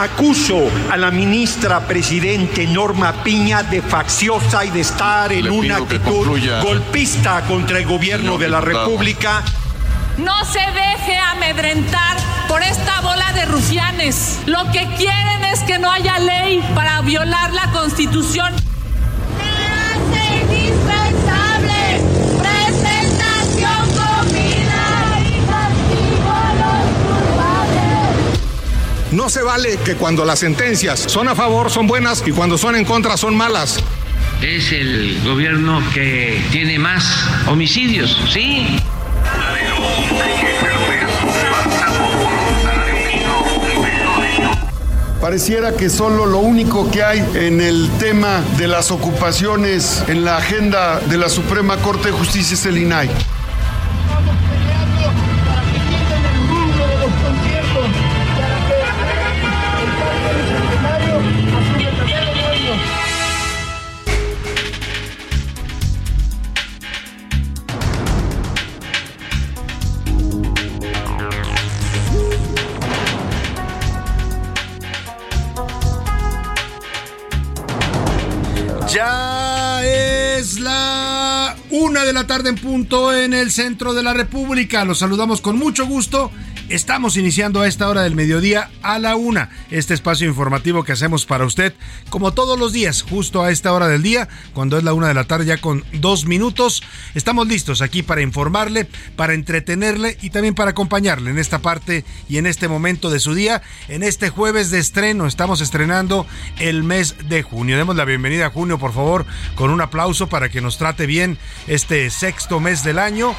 Acuso a la ministra presidente Norma Piña de facciosa y de estar en Le una actitud golpista contra el gobierno Señor de la diputado. República. No se deje amedrentar por esta bola de rufianes. Lo que quieren es que no haya ley para violar la constitución. No se vale que cuando las sentencias son a favor son buenas y cuando son en contra son malas. es el gobierno que tiene más homicidios, sí. Pareciera que solo lo único que hay en el tema de las ocupaciones en la agenda de la Suprema Corte de Justicia es el INAI. Ya es la una de la tarde en punto en el centro de la República. Los saludamos con mucho gusto. Estamos iniciando a esta hora del mediodía a la una. Este espacio informativo que hacemos para usted, como todos los días, justo a esta hora del día, cuando es la una de la tarde, ya con dos minutos. Estamos listos aquí para informarle, para entretenerle y también para acompañarle en esta parte y en este momento de su día. En este jueves de estreno, estamos estrenando el mes de junio. Demos la bienvenida a junio, por favor, con un aplauso para que nos trate bien este sexto mes del año.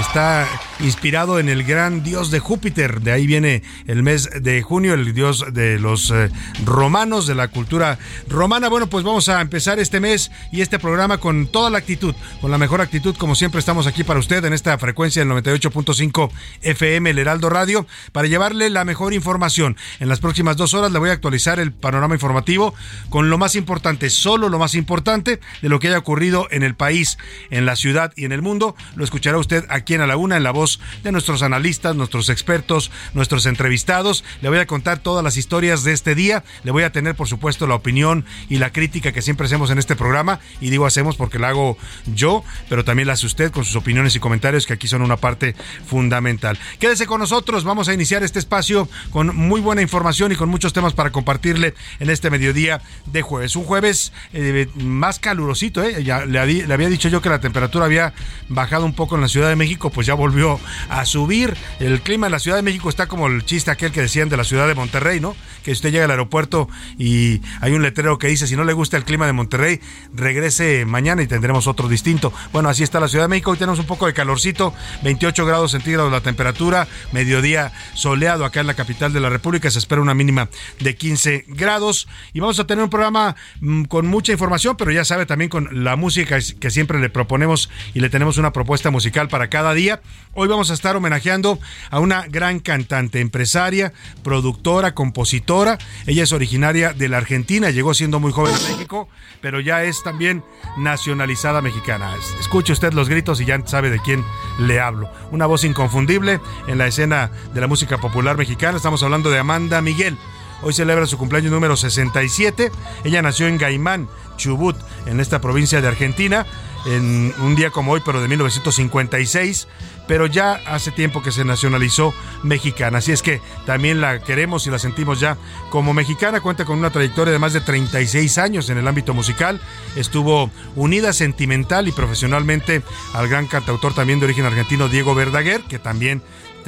Está inspirado en el gran dios de Júpiter. De ahí viene el mes de junio, el dios de los eh, romanos, de la cultura romana. Bueno, pues vamos a empezar este mes y este programa con toda la actitud, con la mejor actitud, como siempre estamos aquí para usted en esta frecuencia del 98.5 FM, el Heraldo Radio, para llevarle la mejor información. En las próximas dos horas le voy a actualizar el panorama informativo con lo más importante, solo lo más importante de lo que haya ocurrido en el país, en la ciudad y en el mundo. Lo escuchará usted aquí en A la Una, en la voz de nuestros analistas, nuestros expertos, nuestros entrevistados. Le voy a contar todas las historias de este día. Le voy a tener, por supuesto, la opinión y la crítica que siempre hacemos en este programa. Y digo hacemos porque la hago yo, pero también la hace usted con sus opiniones y comentarios, que aquí son una parte fundamental. Quédese con nosotros. Vamos a iniciar este espacio con muy buena información y con muchos temas para compartirle en este mediodía de jueves. Un jueves eh, más calurosito, ¿eh? Ya le, había dicho yo que la temperatura había bajado un poco en la Ciudad de México, pues ya volvió a subir. El clima en la Ciudad de México está como el chiste aquel que decían de la Ciudad de Monterrey, ¿no? Que usted llega al aeropuerto y hay un letrero que dice, si no le gusta el clima de Monterrey, regrese mañana y tendremos otro distinto. Bueno, así está la Ciudad de México. Hoy tenemos un poco de calorcito, 28 grados centígrados la temperatura, mediodía soleado acá en la capital de la República. Se espera una mínima de 15 grados. Y vamos a tener un programa mm, con mucha información, pero ya sabe también con la música que siempre le proponemos y le tenemos una propuesta musical para cada día. Hoy vamos a estar homenajeando a una gran cantante, empresaria, productora, compositora. Ella es originaria de la Argentina, llegó siendo muy joven a México, pero ya es también nacionalizada mexicana. Es- Escuche usted los gritos y ya sabe de quién le hablo. Una voz inconfundible en la escena de la música popular mexicana. Estamos hablando de Amanda Miguel hoy celebra su cumpleaños número 67. Ella nació en Gaimán, Chubut, en esta provincia de Argentina, en un día como hoy, pero de 1956 pero ya hace tiempo que se nacionalizó mexicana. Así es que también la queremos y la sentimos ya como mexicana. Cuenta con una trayectoria de más de 36 años en el ámbito musical. Estuvo unida sentimental y profesionalmente al gran cantautor también de origen argentino Diego Verdaguer, que también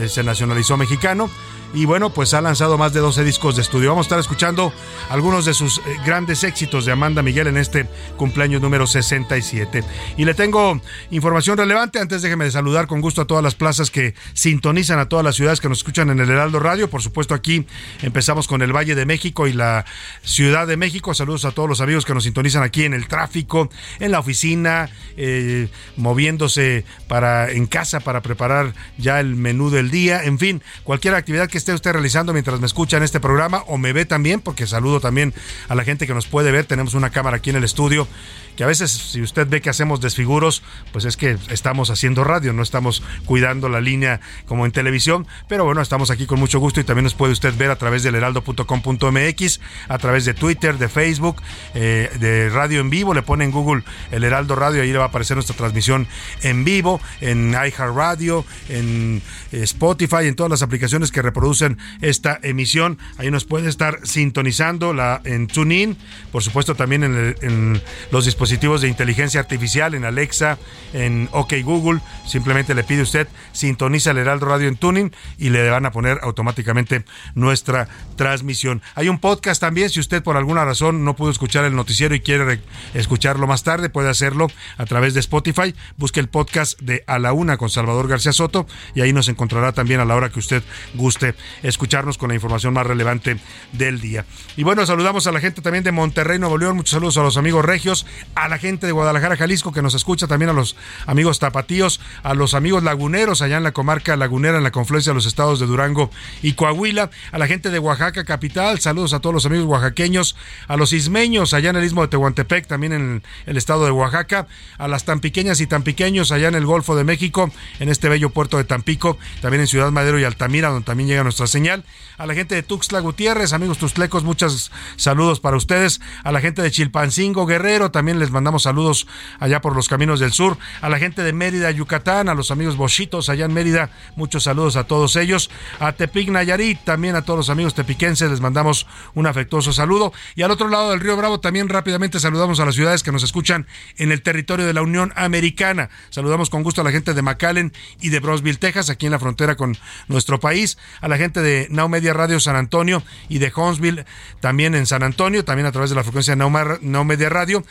se nacionalizó mexicano y bueno, pues ha lanzado más de 12 discos de estudio. Vamos a estar escuchando algunos de sus eh, grandes éxitos de Amanda Miguel en este cumpleaños número 67. Y le tengo información relevante. Antes déjeme saludar con gusto a todas las plazas que sintonizan, a todas las ciudades que nos escuchan en el Heraldo Radio. Por supuesto, aquí empezamos con el Valle de México y la Ciudad de México. Saludos a todos los amigos que nos sintonizan aquí en el tráfico, en la oficina, eh, moviéndose para en casa para preparar ya el menú del día. En fin, cualquier actividad que esté usted realizando mientras me escucha en este programa o me ve también, porque saludo también a la gente que nos puede ver. Tenemos una cámara aquí en el estudio que a veces si usted ve que hacemos desfiguros, pues es que estamos haciendo radio, no estamos cuidando la línea como en televisión, pero bueno, estamos aquí con mucho gusto y también nos puede usted ver a través del heraldo.com.mx, a través de Twitter, de Facebook, eh, de radio en vivo, le pone en Google el Heraldo Radio, ahí le va a aparecer nuestra transmisión en vivo, en iHeartRadio, en eh, Spotify, en todas las aplicaciones que reproducen esta emisión, ahí nos puede estar sintonizando en TuneIn, por supuesto también en, en los dispositivos dispositivos de inteligencia artificial, en Alexa, en OK Google. Simplemente le pide usted sintoniza el Heraldo Radio en Tuning y le van a poner automáticamente nuestra transmisión. Hay un podcast también, si usted por alguna razón no pudo escuchar el noticiero y quiere escucharlo más tarde, puede hacerlo a través de Spotify. Busque el podcast de A la Una con Salvador García Soto y ahí nos encontrará también a la hora que usted guste escucharnos con la información más relevante del día. Y bueno, saludamos a la gente también de Monterrey, Nuevo León. Muchos saludos a los amigos regios, a la gente de Guadalajara, Jalisco, que nos escucha, también a los amigos tapatíos, a los amigos laguneros allá en la comarca lagunera, en la confluencia de los estados de Durango y Coahuila, a la gente de Oaxaca capital, saludos a todos los amigos oaxaqueños, a los ismeños allá en el istmo de Tehuantepec, también en el estado de Oaxaca, a las tan pequeñas y tan pequeños allá en el Golfo de México, en este bello puerto de Tampico, también en Ciudad Madero y Altamira, donde también llega nuestra señal, a la gente de Tuxtla Gutiérrez, amigos tuxtlecos, muchos saludos para ustedes, a la gente de Chilpancingo Guerrero, también les mandamos saludos allá por los caminos del sur, a la gente de Mérida, Yucatán, a los amigos Bochitos allá en Mérida, muchos saludos a todos ellos, a Tepic Nayarit, también a todos los amigos tepiquenses les mandamos un afectuoso saludo. Y al otro lado del río Bravo también rápidamente saludamos a las ciudades que nos escuchan en el territorio de la Unión Americana. Saludamos con gusto a la gente de McAllen y de Brosville, Texas, aquí en la frontera con nuestro país, a la gente de Now Radio San Antonio y de Huntsville, también en San Antonio, también a través de la frecuencia Now Media Radio,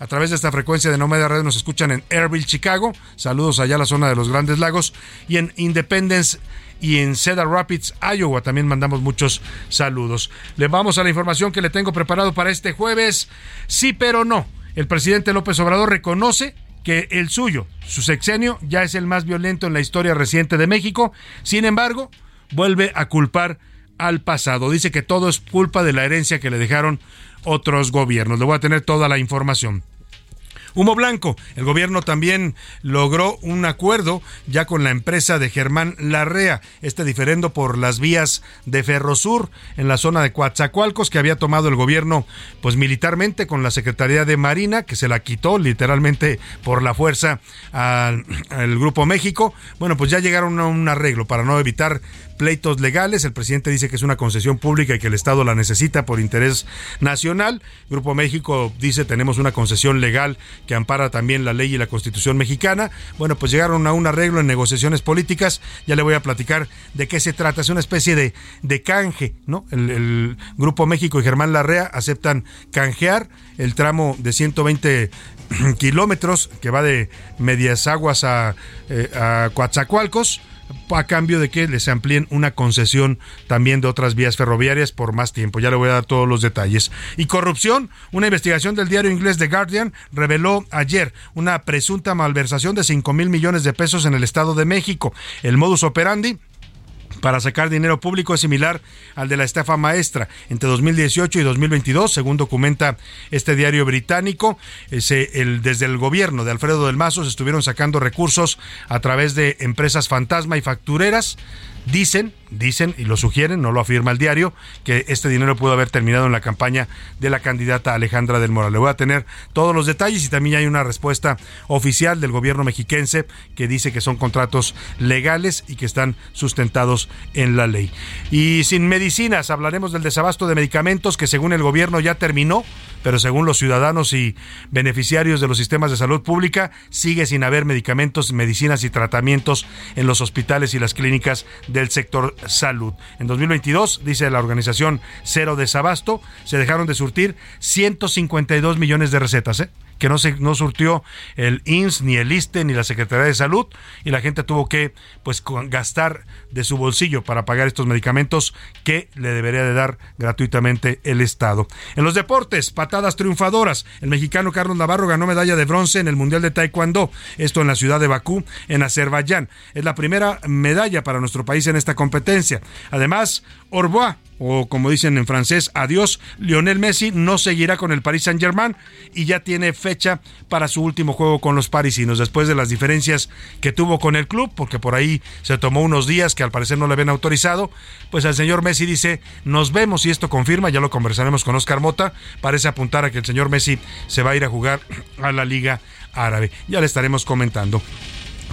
a través de esta frecuencia de No Media Radio nos escuchan en Airville, Chicago. Saludos allá a la zona de los Grandes Lagos. Y en Independence y en Cedar Rapids, Iowa. También mandamos muchos saludos. Le vamos a la información que le tengo preparado para este jueves. Sí, pero no. El presidente López Obrador reconoce que el suyo, su sexenio, ya es el más violento en la historia reciente de México. Sin embargo, vuelve a culpar al pasado. Dice que todo es culpa de la herencia que le dejaron otros gobiernos. Le voy a tener toda la información. Humo blanco. El gobierno también logró un acuerdo ya con la empresa de Germán Larrea, este diferendo por las vías de Ferrosur en la zona de Coatzacoalcos que había tomado el gobierno pues militarmente con la Secretaría de Marina que se la quitó literalmente por la fuerza al, al Grupo México. Bueno, pues ya llegaron a un arreglo para no evitar pleitos legales. El presidente dice que es una concesión pública y que el Estado la necesita por interés nacional. Grupo México dice tenemos una concesión legal que ampara también la ley y la constitución mexicana. Bueno, pues llegaron a un arreglo en negociaciones políticas. Ya le voy a platicar de qué se trata. Es una especie de, de canje, ¿no? El, Grupo México y Germán Larrea aceptan canjear el tramo de 120 kilómetros que va de Medias Aguas a, eh, a Coatzacoalcos a cambio de que les amplíen una concesión también de otras vías ferroviarias por más tiempo. Ya le voy a dar todos los detalles. Y corrupción, una investigación del diario inglés The Guardian reveló ayer una presunta malversación de 5 mil millones de pesos en el Estado de México. El modus operandi para sacar dinero público es similar al de la estafa maestra. Entre 2018 y 2022, según documenta este diario británico, desde el gobierno de Alfredo del Mazo se estuvieron sacando recursos a través de empresas fantasma y factureras Dicen, dicen y lo sugieren, no lo afirma el diario, que este dinero pudo haber terminado en la campaña de la candidata Alejandra del Moral. Le voy a tener todos los detalles y también hay una respuesta oficial del gobierno mexiquense que dice que son contratos legales y que están sustentados en la ley. Y sin medicinas, hablaremos del desabasto de medicamentos que según el gobierno ya terminó, pero según los ciudadanos y beneficiarios de los sistemas de salud pública, sigue sin haber medicamentos, medicinas y tratamientos en los hospitales y las clínicas del sector salud. En 2022, dice la organización Cero Desabasto, se dejaron de surtir 152 millones de recetas. ¿eh? Que no se no surtió el INS ni el ISTE ni la Secretaría de Salud y la gente tuvo que pues gastar de su bolsillo para pagar estos medicamentos que le debería de dar gratuitamente el Estado. En los deportes, patadas triunfadoras. El mexicano Carlos Navarro ganó medalla de bronce en el Mundial de Taekwondo, esto en la ciudad de Bakú, en Azerbaiyán. Es la primera medalla para nuestro país en esta competencia. Además, Orbois o como dicen en francés, adiós, Lionel Messi no seguirá con el Paris Saint-Germain y ya tiene fecha para su último juego con los parisinos, después de las diferencias que tuvo con el club, porque por ahí se tomó unos días que al parecer no le habían autorizado, pues el señor Messi dice, nos vemos y esto confirma, ya lo conversaremos con Oscar Mota, parece apuntar a que el señor Messi se va a ir a jugar a la Liga Árabe, ya le estaremos comentando.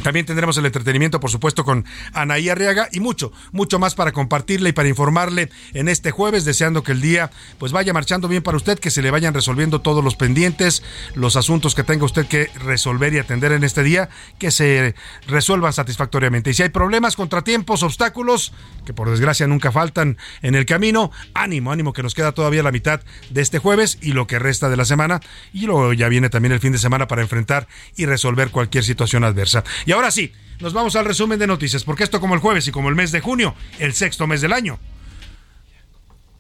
También tendremos el entretenimiento, por supuesto, con Anaí Arriaga y mucho, mucho más para compartirle y para informarle en este jueves, deseando que el día pues vaya marchando bien para usted, que se le vayan resolviendo todos los pendientes, los asuntos que tenga usted que resolver y atender en este día, que se resuelvan satisfactoriamente. Y si hay problemas, contratiempos, obstáculos, que por desgracia nunca faltan en el camino, ánimo, ánimo, que nos queda todavía la mitad de este jueves y lo que resta de la semana. Y luego ya viene también el fin de semana para enfrentar y resolver cualquier situación adversa. Y ahora sí, nos vamos al resumen de noticias, porque esto como el jueves y como el mes de junio, el sexto mes del año.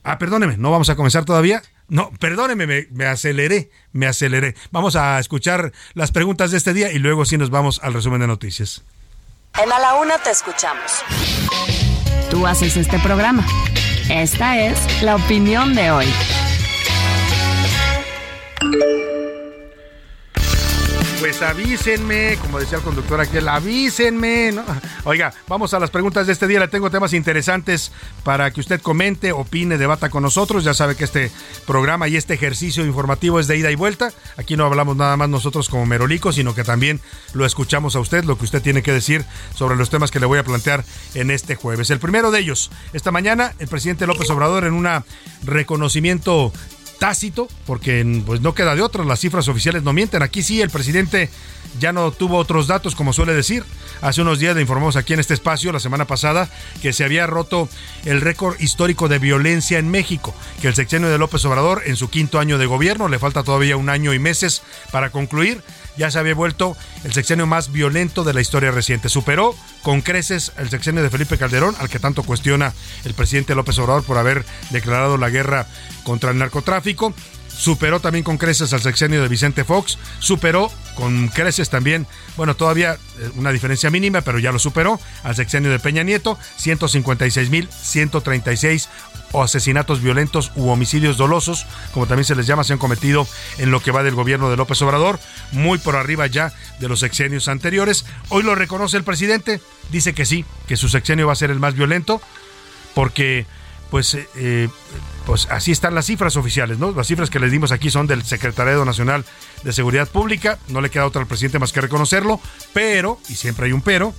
Ah, perdóneme, no vamos a comenzar todavía. No, perdóneme, me, me, aceleré, me aceleré. Vamos a escuchar las preguntas de este día y luego sí nos vamos al resumen de noticias. En A la Una te escuchamos. Tú haces este programa. Esta es la opinión de hoy. Pues avísenme, como decía el conductor aquí, avísenme. ¿no? Oiga, vamos a las preguntas de este día. Le tengo temas interesantes para que usted comente, opine, debata con nosotros. Ya sabe que este programa y este ejercicio informativo es de ida y vuelta. Aquí no hablamos nada más nosotros como merolicos, sino que también lo escuchamos a usted, lo que usted tiene que decir sobre los temas que le voy a plantear en este jueves. El primero de ellos, esta mañana, el presidente López Obrador en un reconocimiento tácito, porque pues no queda de otra, las cifras oficiales no mienten. Aquí sí, el presidente ya no tuvo otros datos, como suele decir. Hace unos días le informamos aquí en este espacio, la semana pasada, que se había roto el récord histórico de violencia en México, que el sexenio de López Obrador, en su quinto año de gobierno, le falta todavía un año y meses para concluir, ya se había vuelto el sexenio más violento de la historia reciente. Superó con creces el sexenio de Felipe Calderón, al que tanto cuestiona el presidente López Obrador por haber declarado la guerra contra el narcotráfico superó también con creces al sexenio de Vicente Fox, superó con creces también, bueno, todavía eh, una diferencia mínima, pero ya lo superó, al sexenio de Peña Nieto, 156.136 asesinatos violentos u homicidios dolosos, como también se les llama, se han cometido en lo que va del gobierno de López Obrador, muy por arriba ya de los sexenios anteriores. Hoy lo reconoce el presidente, dice que sí, que su sexenio va a ser el más violento, porque pues eh, eh pues así están las cifras oficiales, ¿no? Las cifras que les dimos aquí son del Secretariado Nacional de Seguridad Pública, no le queda otra al presidente más que reconocerlo, pero, y siempre hay un pero,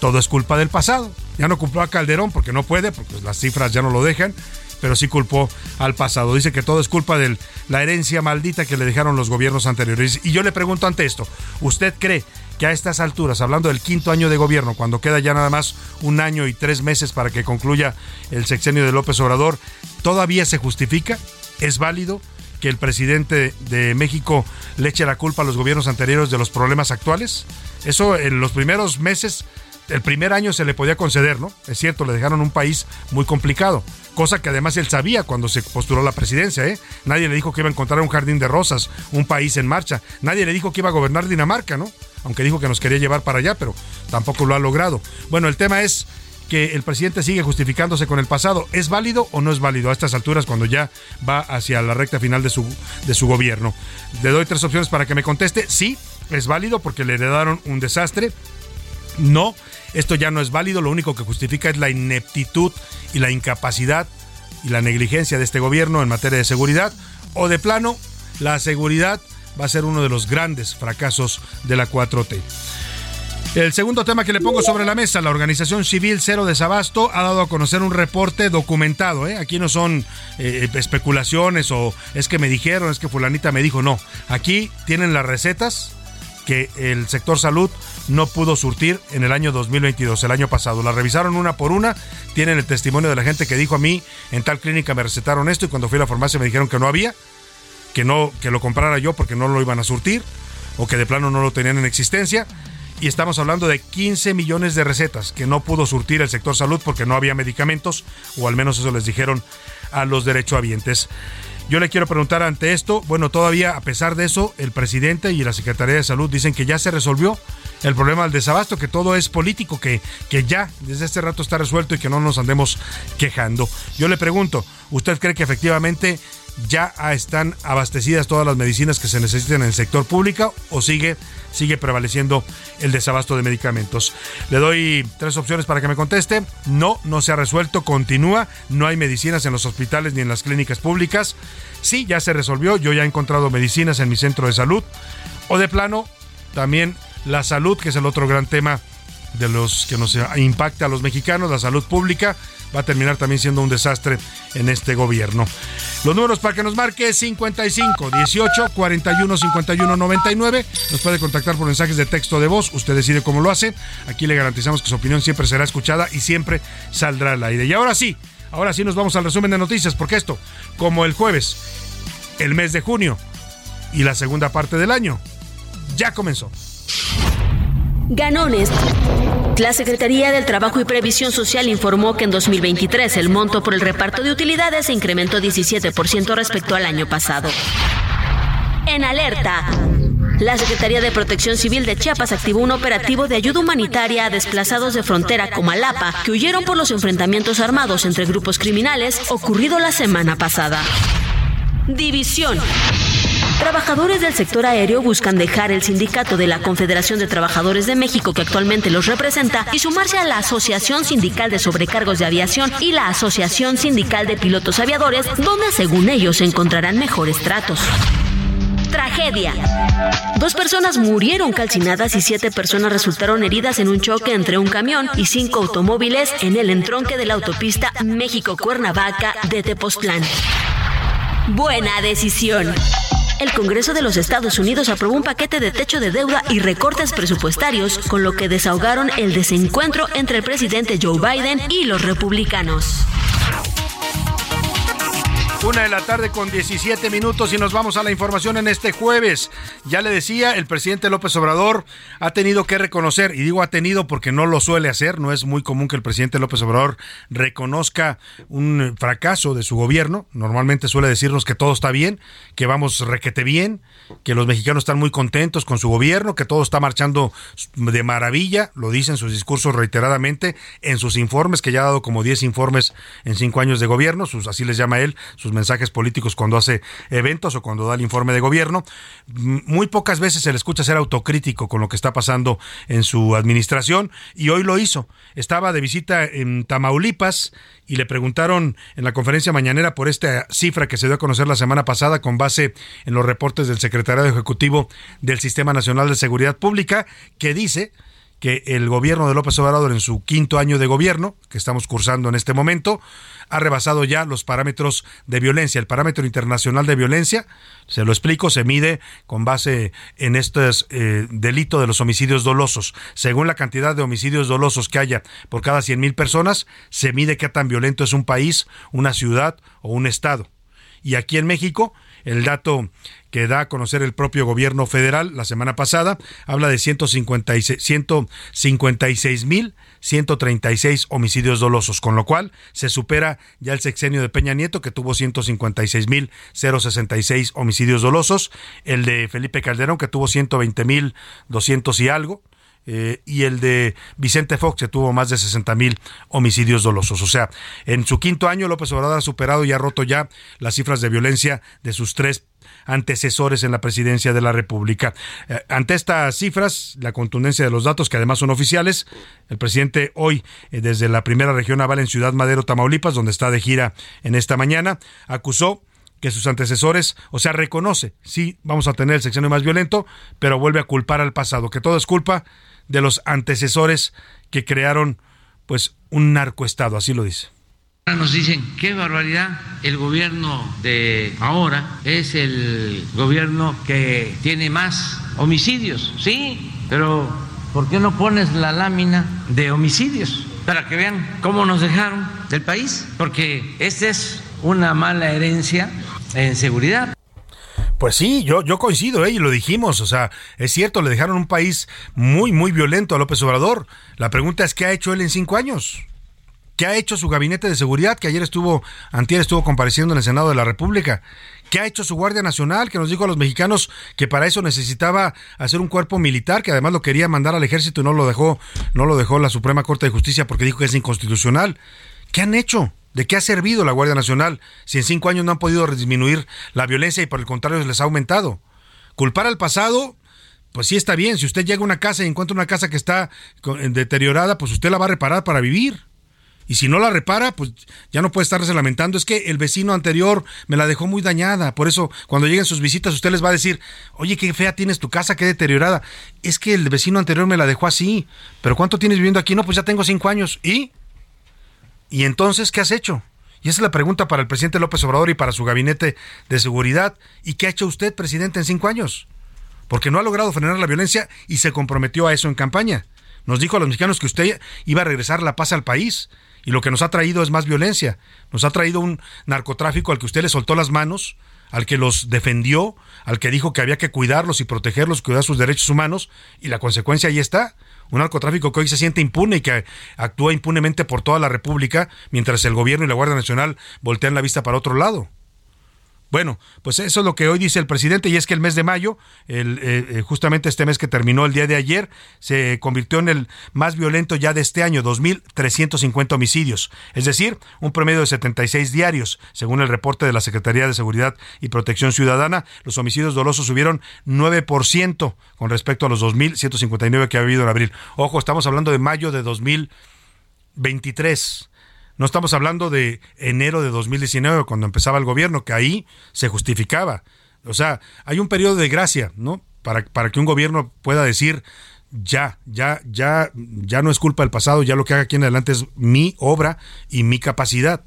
todo es culpa del pasado. Ya no culpó a Calderón porque no puede, porque las cifras ya no lo dejan, pero sí culpó al pasado. Dice que todo es culpa de la herencia maldita que le dejaron los gobiernos anteriores. Y yo le pregunto ante esto, ¿usted cree que a estas alturas, hablando del quinto año de gobierno, cuando queda ya nada más un año y tres meses para que concluya el sexenio de López Obrador, todavía se justifica? ¿Es válido? que el presidente de México le eche la culpa a los gobiernos anteriores de los problemas actuales? Eso en los primeros meses, el primer año se le podía conceder, ¿no? Es cierto, le dejaron un país muy complicado, cosa que además él sabía cuando se postuló la presidencia, ¿eh? Nadie le dijo que iba a encontrar un jardín de rosas, un país en marcha, nadie le dijo que iba a gobernar Dinamarca, ¿no? Aunque dijo que nos quería llevar para allá, pero tampoco lo ha logrado. Bueno, el tema es que el presidente sigue justificándose con el pasado. ¿Es válido o no es válido a estas alturas cuando ya va hacia la recta final de su, de su gobierno? Le doy tres opciones para que me conteste. Sí, es válido porque le heredaron un desastre no, esto ya no es válido, lo único que justifica es la ineptitud y la incapacidad y la negligencia de este gobierno en materia de seguridad, o de plano, la seguridad va a ser uno de los grandes fracasos de la 4T. El segundo tema que le pongo sobre la mesa, la organización civil Cero Desabasto ha dado a conocer un reporte documentado. ¿eh? Aquí no son eh, especulaciones o es que me dijeron, es que fulanita me dijo, no. Aquí tienen las recetas que el sector salud no pudo surtir en el año 2022, el año pasado. La revisaron una por una, tienen el testimonio de la gente que dijo a mí, en tal clínica me recetaron esto y cuando fui a la farmacia me dijeron que no había, que no que lo comprara yo porque no lo iban a surtir o que de plano no lo tenían en existencia y estamos hablando de 15 millones de recetas que no pudo surtir el sector salud porque no había medicamentos, o al menos eso les dijeron a los derechohabientes. Yo le quiero preguntar ante esto, bueno, todavía a pesar de eso, el presidente y la Secretaría de Salud dicen que ya se resolvió el problema del desabasto, que todo es político, que, que ya desde este rato está resuelto y que no nos andemos quejando. Yo le pregunto, ¿usted cree que efectivamente ya están abastecidas todas las medicinas que se necesitan en el sector público o sigue, sigue prevaleciendo el desabasto de medicamentos. Le doy tres opciones para que me conteste. No, no se ha resuelto, continúa, no hay medicinas en los hospitales ni en las clínicas públicas. Sí, ya se resolvió, yo ya he encontrado medicinas en mi centro de salud. O de plano, también la salud, que es el otro gran tema de los que nos impacta a los mexicanos, la salud pública va a terminar también siendo un desastre en este gobierno. Los números para que nos marque 55 18 41 51 99. Nos puede contactar por mensajes de texto de voz. Usted decide cómo lo hace. Aquí le garantizamos que su opinión siempre será escuchada y siempre saldrá al aire. Y ahora sí, ahora sí nos vamos al resumen de noticias, porque esto, como el jueves, el mes de junio y la segunda parte del año, ya comenzó. Ganones. La Secretaría del Trabajo y Previsión Social informó que en 2023 el monto por el reparto de utilidades se incrementó 17% respecto al año pasado. En alerta. La Secretaría de Protección Civil de Chiapas activó un operativo de ayuda humanitaria a desplazados de frontera Comalapa que huyeron por los enfrentamientos armados entre grupos criminales ocurrido la semana pasada. División. Trabajadores del sector aéreo buscan dejar el sindicato de la Confederación de Trabajadores de México que actualmente los representa y sumarse a la Asociación Sindical de Sobrecargos de Aviación y la Asociación Sindical de Pilotos Aviadores, donde según ellos encontrarán mejores tratos. Tragedia. Dos personas murieron calcinadas y siete personas resultaron heridas en un choque entre un camión y cinco automóviles en el entronque de la autopista México-Cuernavaca de Tepoztlán. Buena decisión. El Congreso de los Estados Unidos aprobó un paquete de techo de deuda y recortes presupuestarios, con lo que desahogaron el desencuentro entre el presidente Joe Biden y los republicanos. Una de la tarde con 17 minutos y nos vamos a la información en este jueves. Ya le decía, el presidente López Obrador ha tenido que reconocer, y digo ha tenido porque no lo suele hacer, no es muy común que el presidente López Obrador reconozca un fracaso de su gobierno. Normalmente suele decirnos que todo está bien, que vamos requete bien, que los mexicanos están muy contentos con su gobierno, que todo está marchando de maravilla, lo dice en sus discursos reiteradamente, en sus informes, que ya ha dado como 10 informes en 5 años de gobierno, sus, así les llama él, sus mensajes políticos cuando hace eventos o cuando da el informe de gobierno. Muy pocas veces se le escucha ser autocrítico con lo que está pasando en su administración y hoy lo hizo. Estaba de visita en Tamaulipas y le preguntaron en la conferencia mañanera por esta cifra que se dio a conocer la semana pasada con base en los reportes del secretario ejecutivo del Sistema Nacional de Seguridad Pública que dice que el gobierno de López Obrador en su quinto año de gobierno, que estamos cursando en este momento, ha rebasado ya los parámetros de violencia. El parámetro internacional de violencia, se lo explico, se mide con base en este delito de los homicidios dolosos. Según la cantidad de homicidios dolosos que haya por cada 100.000 personas, se mide qué tan violento es un país, una ciudad o un estado. Y aquí en México, el dato que da a conocer el propio gobierno federal la semana pasada, habla de 156, 156 mil 136 homicidios dolosos, con lo cual se supera ya el sexenio de Peña Nieto, que tuvo 156 mil 066 homicidios dolosos, el de Felipe Calderón, que tuvo 120 mil 200 y algo, eh, y el de Vicente Fox, que tuvo más de 60 mil homicidios dolosos. O sea, en su quinto año López Obrador ha superado y ha roto ya las cifras de violencia de sus tres antecesores en la presidencia de la República. Eh, ante estas cifras, la contundencia de los datos, que además son oficiales, el presidente hoy, eh, desde la primera región naval en Ciudad Madero, Tamaulipas, donde está de gira en esta mañana, acusó que sus antecesores, o sea, reconoce, sí, vamos a tener el sexenio más violento, pero vuelve a culpar al pasado, que todo es culpa de los antecesores que crearon, pues, un narcoestado, así lo dice. Nos dicen, qué barbaridad, el gobierno de ahora es el gobierno que tiene más homicidios, sí, pero ¿por qué no pones la lámina de homicidios? Para que vean cómo nos dejaron del país, porque esta es una mala herencia en seguridad. Pues sí, yo, yo coincido, ¿eh? y lo dijimos, o sea, es cierto, le dejaron un país muy, muy violento a López Obrador. La pregunta es, ¿qué ha hecho él en cinco años? ¿Qué ha hecho su gabinete de seguridad, que ayer estuvo, antier estuvo compareciendo en el Senado de la República? ¿Qué ha hecho su Guardia Nacional, que nos dijo a los mexicanos que para eso necesitaba hacer un cuerpo militar, que además lo quería mandar al ejército y no lo dejó, no lo dejó la Suprema Corte de Justicia porque dijo que es inconstitucional? ¿Qué han hecho? ¿De qué ha servido la Guardia Nacional si en cinco años no han podido disminuir la violencia y por el contrario les ha aumentado? Culpar al pasado, pues sí está bien. Si usted llega a una casa y encuentra una casa que está deteriorada, pues usted la va a reparar para vivir. Y si no la repara, pues ya no puede estarse lamentando. Es que el vecino anterior me la dejó muy dañada. Por eso, cuando lleguen sus visitas, usted les va a decir, oye, qué fea tienes tu casa, qué deteriorada. Es que el vecino anterior me la dejó así. Pero ¿cuánto tienes viviendo aquí? No, pues ya tengo cinco años. ¿Y? ¿Y entonces qué has hecho? Y esa es la pregunta para el presidente López Obrador y para su gabinete de seguridad. ¿Y qué ha hecho usted, presidente, en cinco años? Porque no ha logrado frenar la violencia y se comprometió a eso en campaña. Nos dijo a los mexicanos que usted iba a regresar la paz al país. Y lo que nos ha traído es más violencia. Nos ha traído un narcotráfico al que usted le soltó las manos, al que los defendió, al que dijo que había que cuidarlos y protegerlos, cuidar sus derechos humanos. Y la consecuencia ahí está un narcotráfico que hoy se siente impune y que actúa impunemente por toda la República, mientras el gobierno y la Guardia Nacional voltean la vista para otro lado. Bueno, pues eso es lo que hoy dice el presidente y es que el mes de mayo, el, eh, eh, justamente este mes que terminó el día de ayer, se convirtió en el más violento ya de este año, 2.350 homicidios, es decir, un promedio de 76 diarios. Según el reporte de la Secretaría de Seguridad y Protección Ciudadana, los homicidios dolosos subieron 9% con respecto a los 2.159 que ha habido en abril. Ojo, estamos hablando de mayo de 2023 no estamos hablando de enero de 2019, cuando empezaba el gobierno, que ahí se justificaba. O sea, hay un periodo de gracia, ¿no? Para, para que un gobierno pueda decir, ya, ya, ya, ya no es culpa del pasado, ya lo que haga aquí en adelante es mi obra y mi capacidad.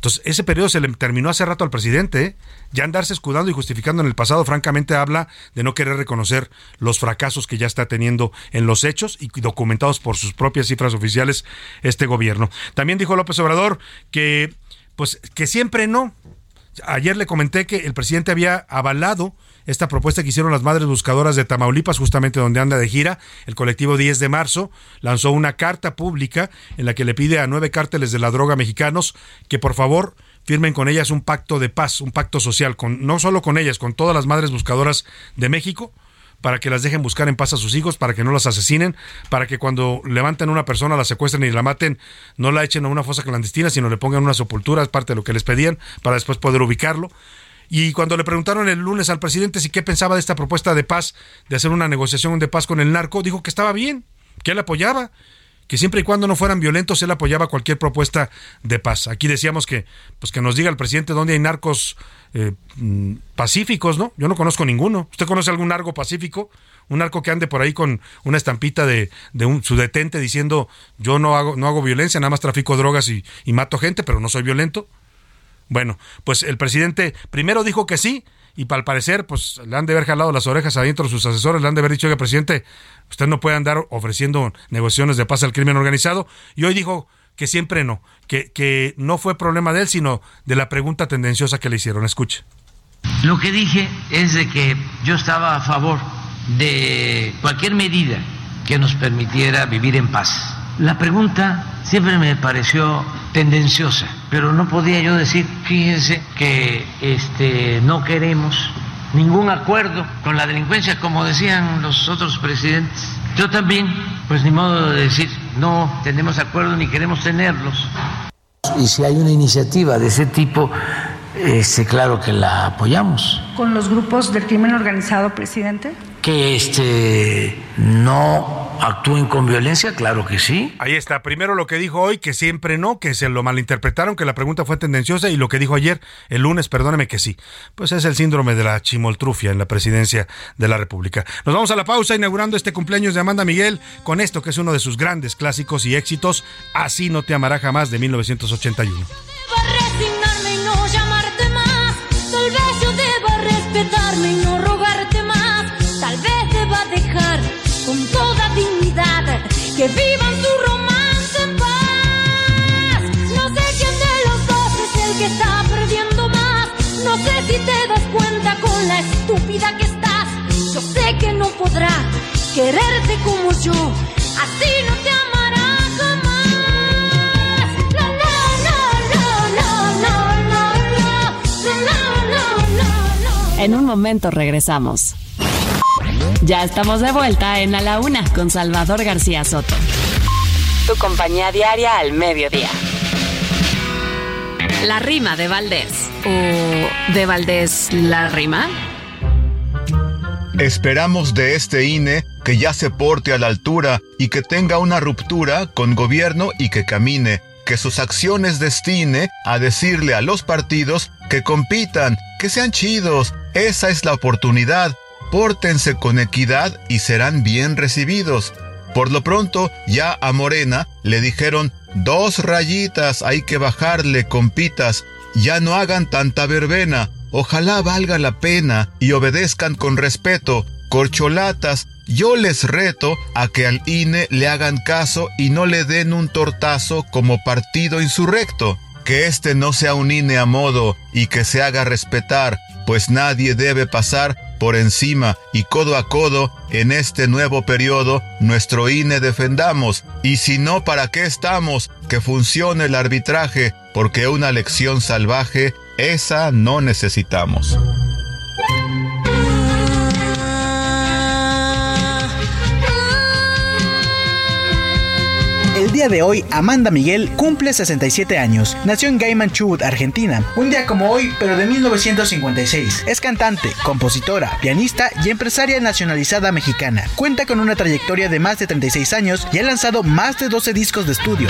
Entonces, ese periodo se le terminó hace rato al presidente. ¿eh? Ya andarse escudando y justificando en el pasado, francamente, habla de no querer reconocer los fracasos que ya está teniendo en los hechos y documentados por sus propias cifras oficiales este gobierno. También dijo López Obrador que, pues, que siempre no. Ayer le comenté que el presidente había avalado esta propuesta que hicieron las madres buscadoras de Tamaulipas, justamente donde anda de gira, el colectivo 10 de marzo, lanzó una carta pública en la que le pide a nueve cárteles de la droga mexicanos que por favor firmen con ellas un pacto de paz, un pacto social, con, no solo con ellas, con todas las madres buscadoras de México, para que las dejen buscar en paz a sus hijos, para que no las asesinen, para que cuando levanten a una persona, la secuestren y la maten, no la echen a una fosa clandestina, sino le pongan una sepultura, es parte de lo que les pedían, para después poder ubicarlo. Y cuando le preguntaron el lunes al presidente si qué pensaba de esta propuesta de paz, de hacer una negociación de paz con el narco, dijo que estaba bien, que él apoyaba, que siempre y cuando no fueran violentos él apoyaba cualquier propuesta de paz. Aquí decíamos que pues que nos diga el presidente dónde hay narcos eh, mm, pacíficos, ¿no? Yo no conozco ninguno. ¿Usted conoce algún narco pacífico? Un narco que ande por ahí con una estampita de, un, su detente diciendo yo no hago, no hago violencia, nada más trafico drogas y mato gente, pero no soy violento. Bueno, pues el presidente primero dijo que sí, y al parecer, pues le han de haber jalado las orejas adentro sus asesores, le han de haber dicho que presidente, usted no puede andar ofreciendo negociaciones de paz al crimen organizado, y hoy dijo que siempre no, que, que no fue problema de él, sino de la pregunta tendenciosa que le hicieron. Escuche. Lo que dije es de que yo estaba a favor de cualquier medida que nos permitiera vivir en paz. La pregunta siempre me pareció tendenciosa, pero no podía yo decir, fíjense que este, no queremos ningún acuerdo con la delincuencia, como decían los otros presidentes. Yo también, pues ni modo de decir, no tenemos acuerdo ni queremos tenerlos. Y si hay una iniciativa de ese tipo, este, claro que la apoyamos. con los grupos del crimen organizado, presidente? Que este no actúen con violencia, claro que sí. Ahí está. Primero lo que dijo hoy, que siempre no, que se lo malinterpretaron, que la pregunta fue tendenciosa, y lo que dijo ayer, el lunes, perdóneme que sí. Pues es el síndrome de la chimoltrufia en la presidencia de la República. Nos vamos a la pausa inaugurando este cumpleaños de Amanda Miguel con esto que es uno de sus grandes clásicos y éxitos, Así no te amará jamás de 1981. si te das cuenta con la estúpida que estás. Yo sé que no podrá quererte como yo. Así no te amará jamás. No, no, no, no, En un momento regresamos. Ya estamos de vuelta en A la Una con Salvador García Soto. Tu compañía diaria al mediodía. La rima de Valdés. ¿O de Valdés la rima? Esperamos de este INE que ya se porte a la altura y que tenga una ruptura con gobierno y que camine, que sus acciones destine a decirle a los partidos que compitan, que sean chidos, esa es la oportunidad, pórtense con equidad y serán bien recibidos. Por lo pronto, ya a Morena le dijeron dos rayitas hay que bajarle, compitas, ya no hagan tanta verbena, ojalá valga la pena y obedezcan con respeto, corcholatas, yo les reto a que al INE le hagan caso y no le den un tortazo como partido insurrecto. Que este no sea un INE a modo y que se haga respetar, pues nadie debe pasar por encima y codo a codo en este nuevo periodo nuestro INE defendamos. Y si no, ¿para qué estamos? Que funcione el arbitraje, porque una lección salvaje, esa no necesitamos. El día de hoy, Amanda Miguel cumple 67 años. Nació en Gaiman Chubut, Argentina. Un día como hoy, pero de 1956. Es cantante, compositora, pianista y empresaria nacionalizada mexicana. Cuenta con una trayectoria de más de 36 años y ha lanzado más de 12 discos de estudio.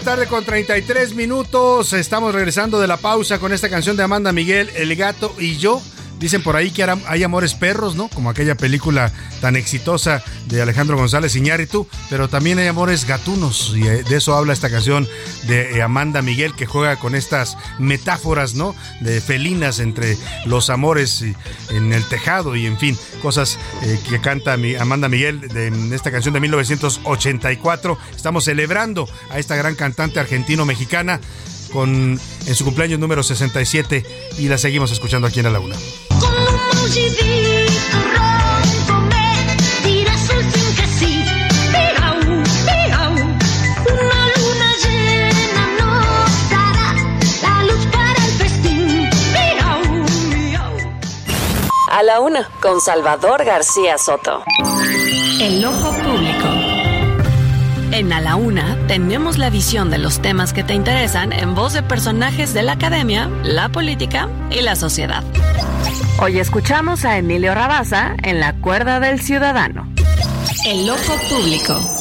Tarde con 33 minutos. Estamos regresando de la pausa con esta canción de Amanda Miguel, El gato y yo. Dicen por ahí que hay amores perros, ¿no? Como aquella película tan exitosa de Alejandro González Iñárritu, pero también hay amores gatunos y eh, de eso habla esta canción de eh, Amanda Miguel que juega con estas metáforas, ¿no? De felinas entre los amores en el tejado y en fin, cosas eh, que canta Amanda Miguel de, en esta canción de 1984. Estamos celebrando a esta gran cantante argentino-mexicana con, en su cumpleaños número 67 y la seguimos escuchando aquí en A la Una. A la una, con Salvador García Soto. El ojo público. En A la Una tenemos la visión de los temas que te interesan en voz de personajes de la academia, la política y la sociedad. Hoy escuchamos a Emilio Rabaza en La Cuerda del Ciudadano. El ojo público.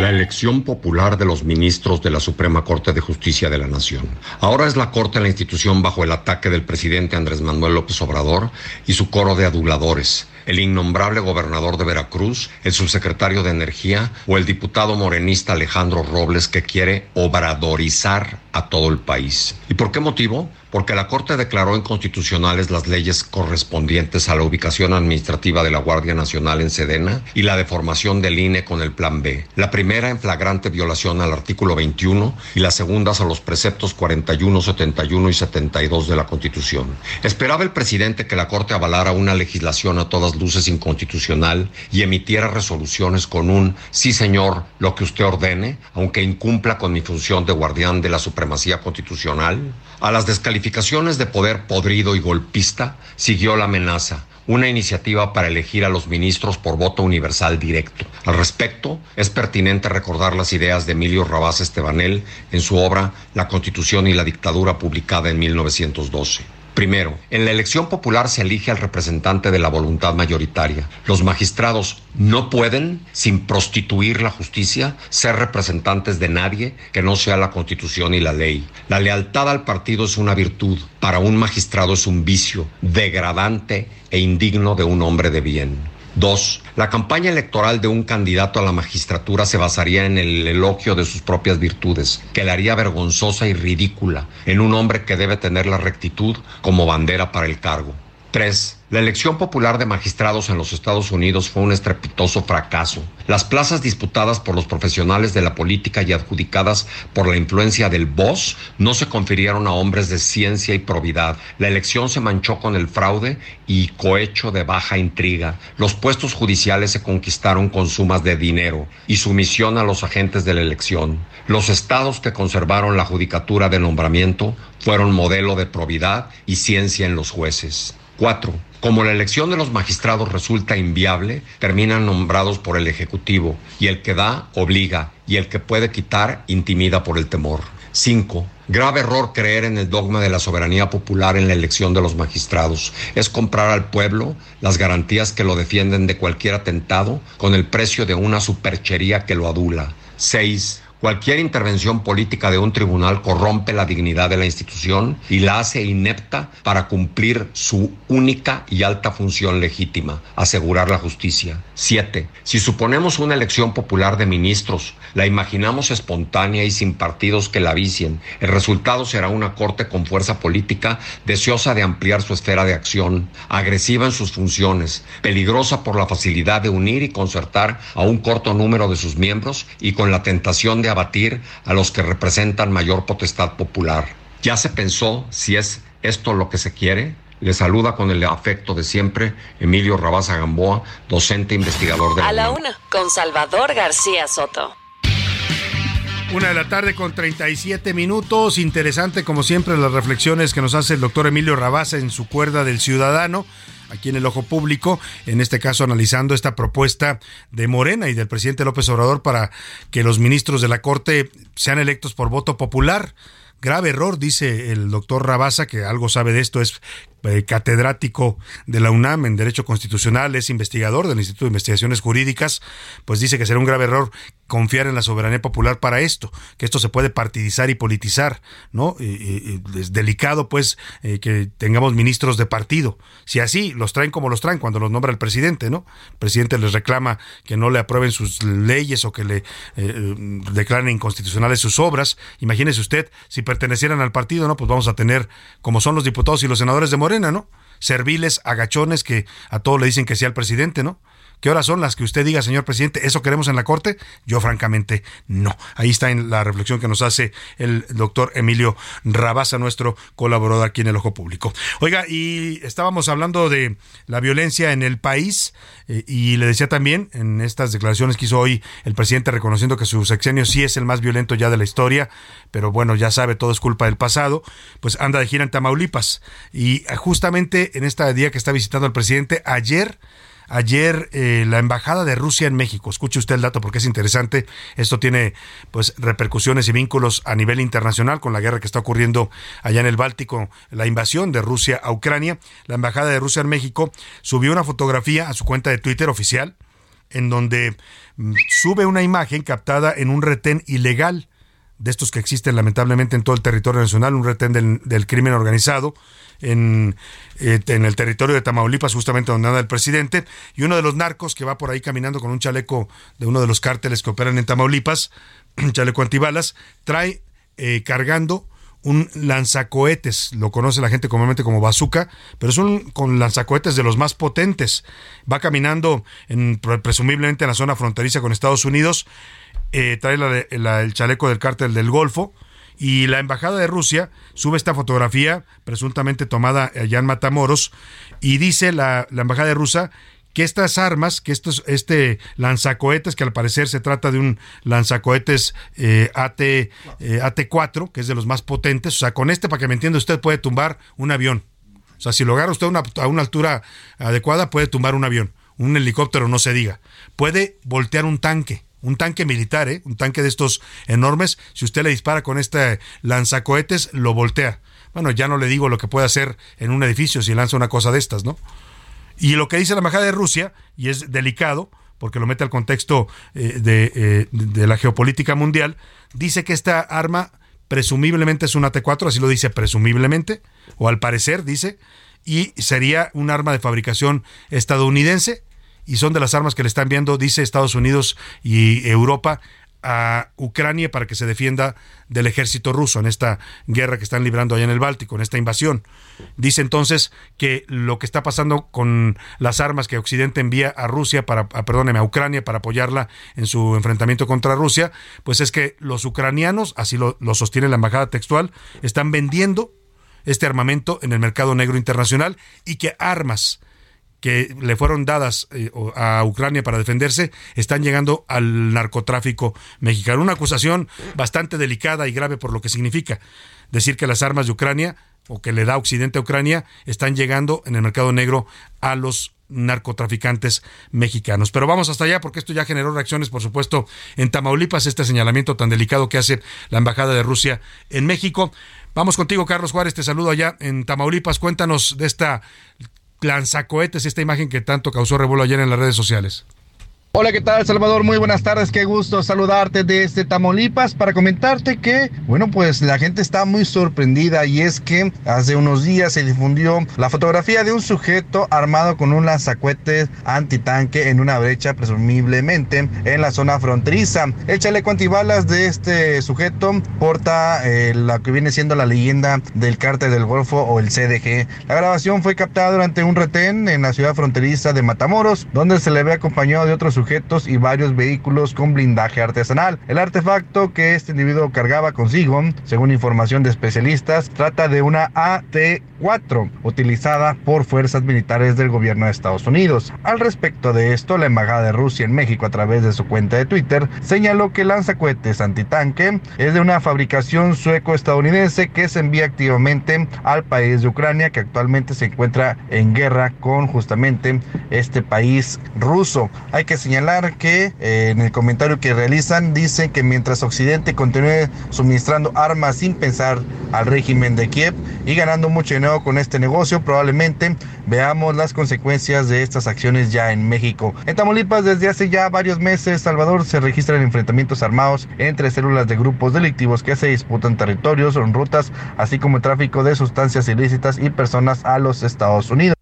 La elección popular de los ministros de la Suprema Corte de Justicia de la Nación. Ahora es la Corte la institución bajo el ataque del presidente Andrés Manuel López Obrador y su coro de aduladores el innombrable gobernador de Veracruz, el subsecretario de Energía o el diputado morenista Alejandro Robles que quiere obradorizar a todo el país. ¿Y por qué motivo? Porque la Corte declaró inconstitucionales las leyes correspondientes a la ubicación administrativa de la Guardia Nacional en Sedena y la deformación del INE con el Plan B. La primera en flagrante violación al artículo 21 y las segundas a los preceptos 41, 71 y 72 de la Constitución. Esperaba el presidente que la Corte avalara una legislación a todas luces inconstitucional y emitiera resoluciones con un sí señor, lo que usted ordene, aunque incumpla con mi función de guardián de la supremacía constitucional. A las descalificaciones de poder podrido y golpista siguió la amenaza, una iniciativa para elegir a los ministros por voto universal directo. Al respecto, es pertinente recordar las ideas de Emilio Rabás Estebanel en su obra La Constitución y la Dictadura publicada en 1912. Primero, en la elección popular se elige al representante de la voluntad mayoritaria. Los magistrados no pueden, sin prostituir la justicia, ser representantes de nadie que no sea la constitución y la ley. La lealtad al partido es una virtud, para un magistrado es un vicio degradante e indigno de un hombre de bien. Dos, la campaña electoral de un candidato a la magistratura se basaría en el elogio de sus propias virtudes, que la haría vergonzosa y ridícula en un hombre que debe tener la rectitud como bandera para el cargo. Tres, la elección popular de magistrados en los Estados Unidos fue un estrepitoso fracaso. Las plazas disputadas por los profesionales de la política y adjudicadas por la influencia del boss no se confirieron a hombres de ciencia y probidad. La elección se manchó con el fraude y cohecho de baja intriga. Los puestos judiciales se conquistaron con sumas de dinero y sumisión a los agentes de la elección. Los estados que conservaron la judicatura de nombramiento fueron modelo de probidad y ciencia en los jueces. Cuatro, como la elección de los magistrados resulta inviable, terminan nombrados por el Ejecutivo y el que da obliga y el que puede quitar intimida por el temor. 5. Grave error creer en el dogma de la soberanía popular en la elección de los magistrados. Es comprar al pueblo las garantías que lo defienden de cualquier atentado con el precio de una superchería que lo adula. 6. Cualquier intervención política de un tribunal corrompe la dignidad de la institución y la hace inepta para cumplir su única y alta función legítima, asegurar la justicia. 7. Si suponemos una elección popular de ministros, la imaginamos espontánea y sin partidos que la vicien, el resultado será una corte con fuerza política deseosa de ampliar su esfera de acción, agresiva en sus funciones, peligrosa por la facilidad de unir y concertar a un corto número de sus miembros y con la tentación de abatir a los que representan mayor potestad popular. ¿Ya se pensó si es esto lo que se quiere? Le saluda con el afecto de siempre Emilio Rabaza Gamboa, docente investigador de la A la una, con Salvador García Soto. Una de la tarde con 37 minutos. Interesante, como siempre, las reflexiones que nos hace el doctor Emilio Rabaza en su cuerda del ciudadano aquí en el ojo público, en este caso analizando esta propuesta de Morena y del presidente López Obrador para que los ministros de la Corte sean electos por voto popular. Grave error, dice el doctor Rabasa, que algo sabe de esto, es eh, catedrático de la UNAM en Derecho Constitucional, es investigador del Instituto de Investigaciones Jurídicas, pues dice que será un grave error confiar en la soberanía popular para esto, que esto se puede partidizar y politizar, ¿no? es delicado, pues, eh, que tengamos ministros de partido. Si así los traen como los traen cuando los nombra el presidente, ¿no? El presidente les reclama que no le aprueben sus leyes o que le eh, declaren inconstitucionales sus obras. Imagínese usted, si pertenecieran al partido, ¿no? Pues vamos a tener, como son los diputados y los senadores de Morena, ¿no? Serviles, agachones que a todos le dicen que sea el presidente, ¿no? ¿Qué horas son las que usted diga, señor presidente? ¿Eso queremos en la Corte? Yo francamente no. Ahí está en la reflexión que nos hace el doctor Emilio Rabasa, nuestro colaborador aquí en el Ojo Público. Oiga, y estábamos hablando de la violencia en el país eh, y le decía también en estas declaraciones que hizo hoy el presidente reconociendo que su sexenio sí es el más violento ya de la historia, pero bueno, ya sabe, todo es culpa del pasado, pues anda de gira en Tamaulipas. Y justamente en este día que está visitando el presidente, ayer ayer eh, la embajada de Rusia en México. Escuche usted el dato porque es interesante. Esto tiene pues repercusiones y vínculos a nivel internacional con la guerra que está ocurriendo allá en el Báltico, la invasión de Rusia a Ucrania. La embajada de Rusia en México subió una fotografía a su cuenta de Twitter oficial en donde mm, sube una imagen captada en un retén ilegal de estos que existen lamentablemente en todo el territorio nacional, un retén del, crimen organizado en, eh, en, el territorio de Tamaulipas, justamente donde anda el presidente, y uno de los narcos que va por ahí caminando con un chaleco de uno de los cárteles que operan en Tamaulipas, un chaleco antibalas, trae eh, cargando un lanzacohetes, lo conoce la gente comúnmente como bazooka, pero es un con lanzacohetes de los más potentes. Va caminando en, presumiblemente en la zona fronteriza con Estados Unidos, eh, trae la, el chaleco del cártel del Golfo, y la embajada de Rusia sube esta fotografía presuntamente tomada allá en Matamoros y dice la, embajada de Rusia que estas armas, que estos, este lanzacohetes, que al parecer se trata de un lanzacohetes eh, AT, eh, AT4, que es de los más potentes, o sea, con este, para que me entienda usted, puede tumbar un avión. O sea, si lo agarra usted a una altura adecuada, puede tumbar un avión. Un helicóptero, no se diga. Puede voltear un tanque un tanque militar, ¿eh? un tanque de estos enormes, si usted le dispara con este lanzacohetes, lo voltea. Bueno, ya no le digo lo que puede hacer en un edificio si lanza una cosa de estas, ¿no? Y lo que dice la embajada de Rusia, y es delicado, porque lo mete al contexto eh, de, eh, de la geopolítica mundial, dice que esta arma presumiblemente es una T4, así lo dice presumiblemente, o al parecer dice, y sería un arma de fabricación estadounidense, y son de las armas que le están viendo, dice Estados Unidos y Europa, a Ucrania para que se defienda del ejército ruso en esta guerra que están librando allá en el Báltico, en esta invasión. Dice entonces que lo que está pasando con las armas que Occidente envía a Rusia para, a, perdóneme, a Ucrania para apoyarla en su enfrentamiento contra Rusia, pues es que los ucranianos, así lo sostiene la embajada textual, están vendiendo este armamento en el mercado negro internacional y que armas que le fueron dadas eh, a Ucrania para defenderse están llegando al narcotráfico mexicano. Una acusación bastante delicada y grave por lo que significa decir que las armas de Ucrania o que le da Occidente a Ucrania están llegando en el mercado negro a los narcotraficantes mexicanos. Pero vamos hasta allá porque esto ya generó reacciones, por supuesto, en Tamaulipas, este señalamiento tan delicado que hace la Embajada de Rusia en México. Vamos contigo, Carlos Juárez, te saludo allá en Tamaulipas. Cuéntanos de esta lanzacohetes, esta imagen que tanto causó revuelo ayer en las redes sociales. Hola, ¿qué tal, Salvador? Muy buenas tardes, qué gusto saludarte desde Tamaulipas para comentarte que, bueno, pues la gente está muy sorprendida y es que hace unos días se difundió la fotografía de un sujeto armado con un lanzacuetes antitanque en una brecha, presumiblemente en la zona fronteriza. El chaleco antibalas de este sujeto porta eh, que viene siendo la leyenda del cártel del Golfo o el CDG. La grabación fue captada durante un retén en la ciudad fronteriza de Matamoros, donde se le ve acompañado de otros sujetos y varios vehículos con blindaje artesanal. El artefacto que este individuo cargaba consigo, según información de especialistas, trata de una AT-4 utilizada por fuerzas militares del gobierno de Estados Unidos. Al respecto de esto, la Embajada de Rusia en México a través de su cuenta de Twitter señaló que el lanzacohetes antitanque es de una fabricación sueco-estadounidense que se envía activamente al país de Ucrania que actualmente se encuentra en guerra con justamente este país ruso. Hay que señalar que eh, en el comentario que realizan dicen que mientras Occidente continúe suministrando armas sin pensar al régimen de Kiev y ganando mucho dinero con este negocio, probablemente veamos las consecuencias de estas acciones ya en México. En Tamaulipas desde hace ya varios meses, Salvador, se registran enfrentamientos armados entre células de grupos delictivos que se disputan territorios o rutas, así como el tráfico de sustancias ilícitas y personas a los Estados Unidos.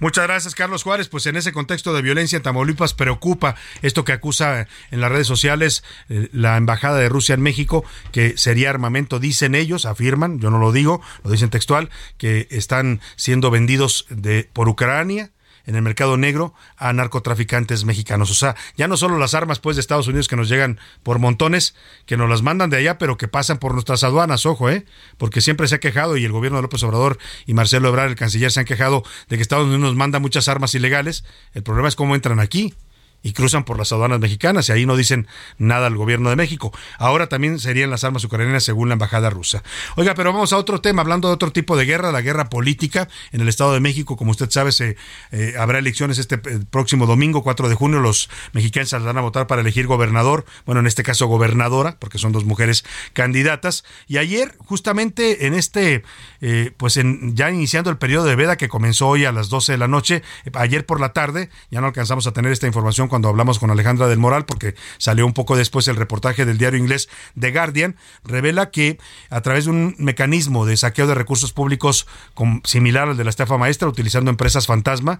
Muchas gracias, Carlos Juárez. Pues en ese contexto de violencia en Tamaulipas preocupa esto que acusa en las redes sociales eh, la Embajada de Rusia en México, que sería armamento, dicen ellos, afirman, yo no lo digo, lo dicen textual, que están siendo vendidos de, por Ucrania en el mercado negro a narcotraficantes mexicanos. O sea, ya no solo las armas pues de Estados Unidos que nos llegan por montones, que nos las mandan de allá, pero que pasan por nuestras aduanas, ojo, ¿eh? Porque siempre se ha quejado y el gobierno de López Obrador y Marcelo Ebrard, el canciller, se han quejado de que Estados Unidos nos manda muchas armas ilegales. El problema es cómo entran aquí y cruzan por las aduanas mexicanas y ahí no dicen nada al gobierno de México. Ahora también serían las armas ucranianas según la embajada rusa. Oiga, pero vamos a otro tema, hablando de otro tipo de guerra, la guerra política en el Estado de México. Como usted sabe, se eh, habrá elecciones este eh, próximo domingo, 4 de junio. Los mexicanos saldrán a votar para elegir gobernador, bueno, en este caso gobernadora, porque son dos mujeres candidatas. Y ayer, justamente en este, eh, pues en, ya iniciando el periodo de veda que comenzó hoy a las 12 de la noche, ayer por la tarde, ya no alcanzamos a tener esta información cuando hablamos con Alejandra del Moral, porque salió un poco después el reportaje del diario inglés The Guardian, revela que a través de un mecanismo de saqueo de recursos públicos similar al de la estafa maestra, utilizando empresas fantasma,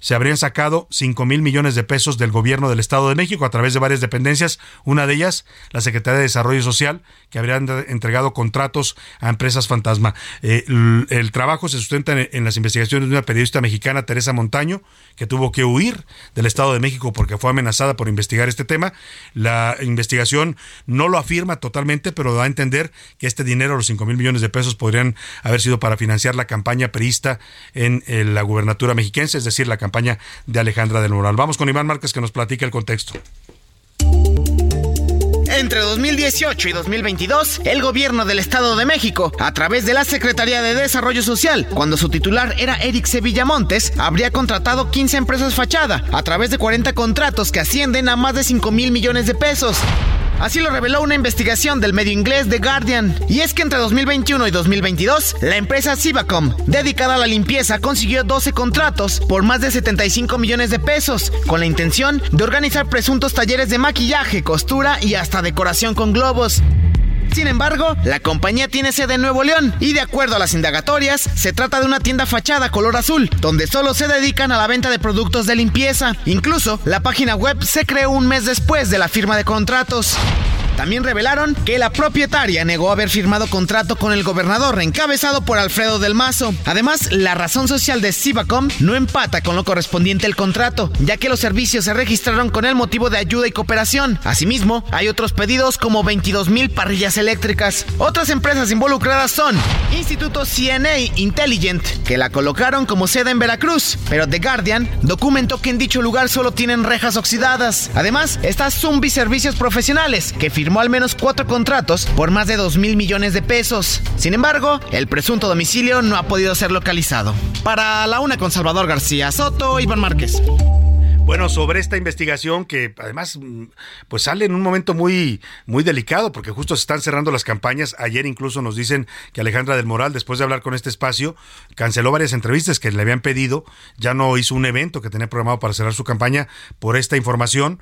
se habrían sacado 5 mil millones de pesos del gobierno del Estado de México a través de varias dependencias, una de ellas la Secretaría de Desarrollo Social, que habrían entregado contratos a empresas fantasma. Eh, el, trabajo se sustenta en, las investigaciones de una periodista mexicana, Teresa Montaño, que tuvo que huir del Estado de México porque fue amenazada por investigar este tema. La investigación no lo afirma totalmente, pero da a entender que este dinero, los 5 mil millones de pesos, podrían haber sido para financiar la campaña perista en, en la gubernatura mexiquense, es decir, la campaña de Alejandra del Moral. Vamos con Iván Márquez que nos platique el contexto. Entre 2018 y 2022, el gobierno del Estado de México, a través de la Secretaría de Desarrollo Social, cuando su titular era Eric Sevillamontes, habría contratado 15 empresas fachada, a través de 40 contratos que ascienden a más de 5 mil millones de pesos. Así lo reveló una investigación del medio inglés The Guardian. Y es que entre 2021 y 2022, la empresa Civacom, dedicada a la limpieza, consiguió 12 contratos por más de 75 millones de pesos, con la intención de organizar presuntos talleres de maquillaje, costura y hasta decoración con globos. Sin embargo, la compañía tiene sede en Nuevo León y de acuerdo a las indagatorias, se trata de una tienda fachada color azul, donde solo se dedican a la venta de productos de limpieza. Incluso, la página web se creó un mes después de la firma de contratos. También revelaron que la propietaria negó haber firmado contrato con el gobernador encabezado por Alfredo del Mazo. Además, la razón social de Civacom no empata con lo correspondiente al contrato, ya que los servicios se registraron con el motivo de ayuda y cooperación. Asimismo, hay otros pedidos como 22 mil parrillas eléctricas. Otras empresas involucradas son Instituto CNA Intelligent, que la colocaron como sede en Veracruz, pero The Guardian documentó que en dicho lugar solo tienen rejas oxidadas. Además, está Zumbi Servicios Profesionales, que firmó firmó al menos cuatro contratos por más de 2 mil millones de pesos. Sin embargo, el presunto domicilio no ha podido ser localizado. Para la una con Salvador García Soto, Iván Márquez. Bueno, sobre esta investigación que además mm, pues sale en un momento muy muy delicado porque justo se están cerrando las campañas. Ayer incluso nos dicen que Alejandra del Moral después de hablar con este espacio canceló varias entrevistas que le habían pedido, ya no hizo un evento que tenía programado para cerrar su campaña por esta información.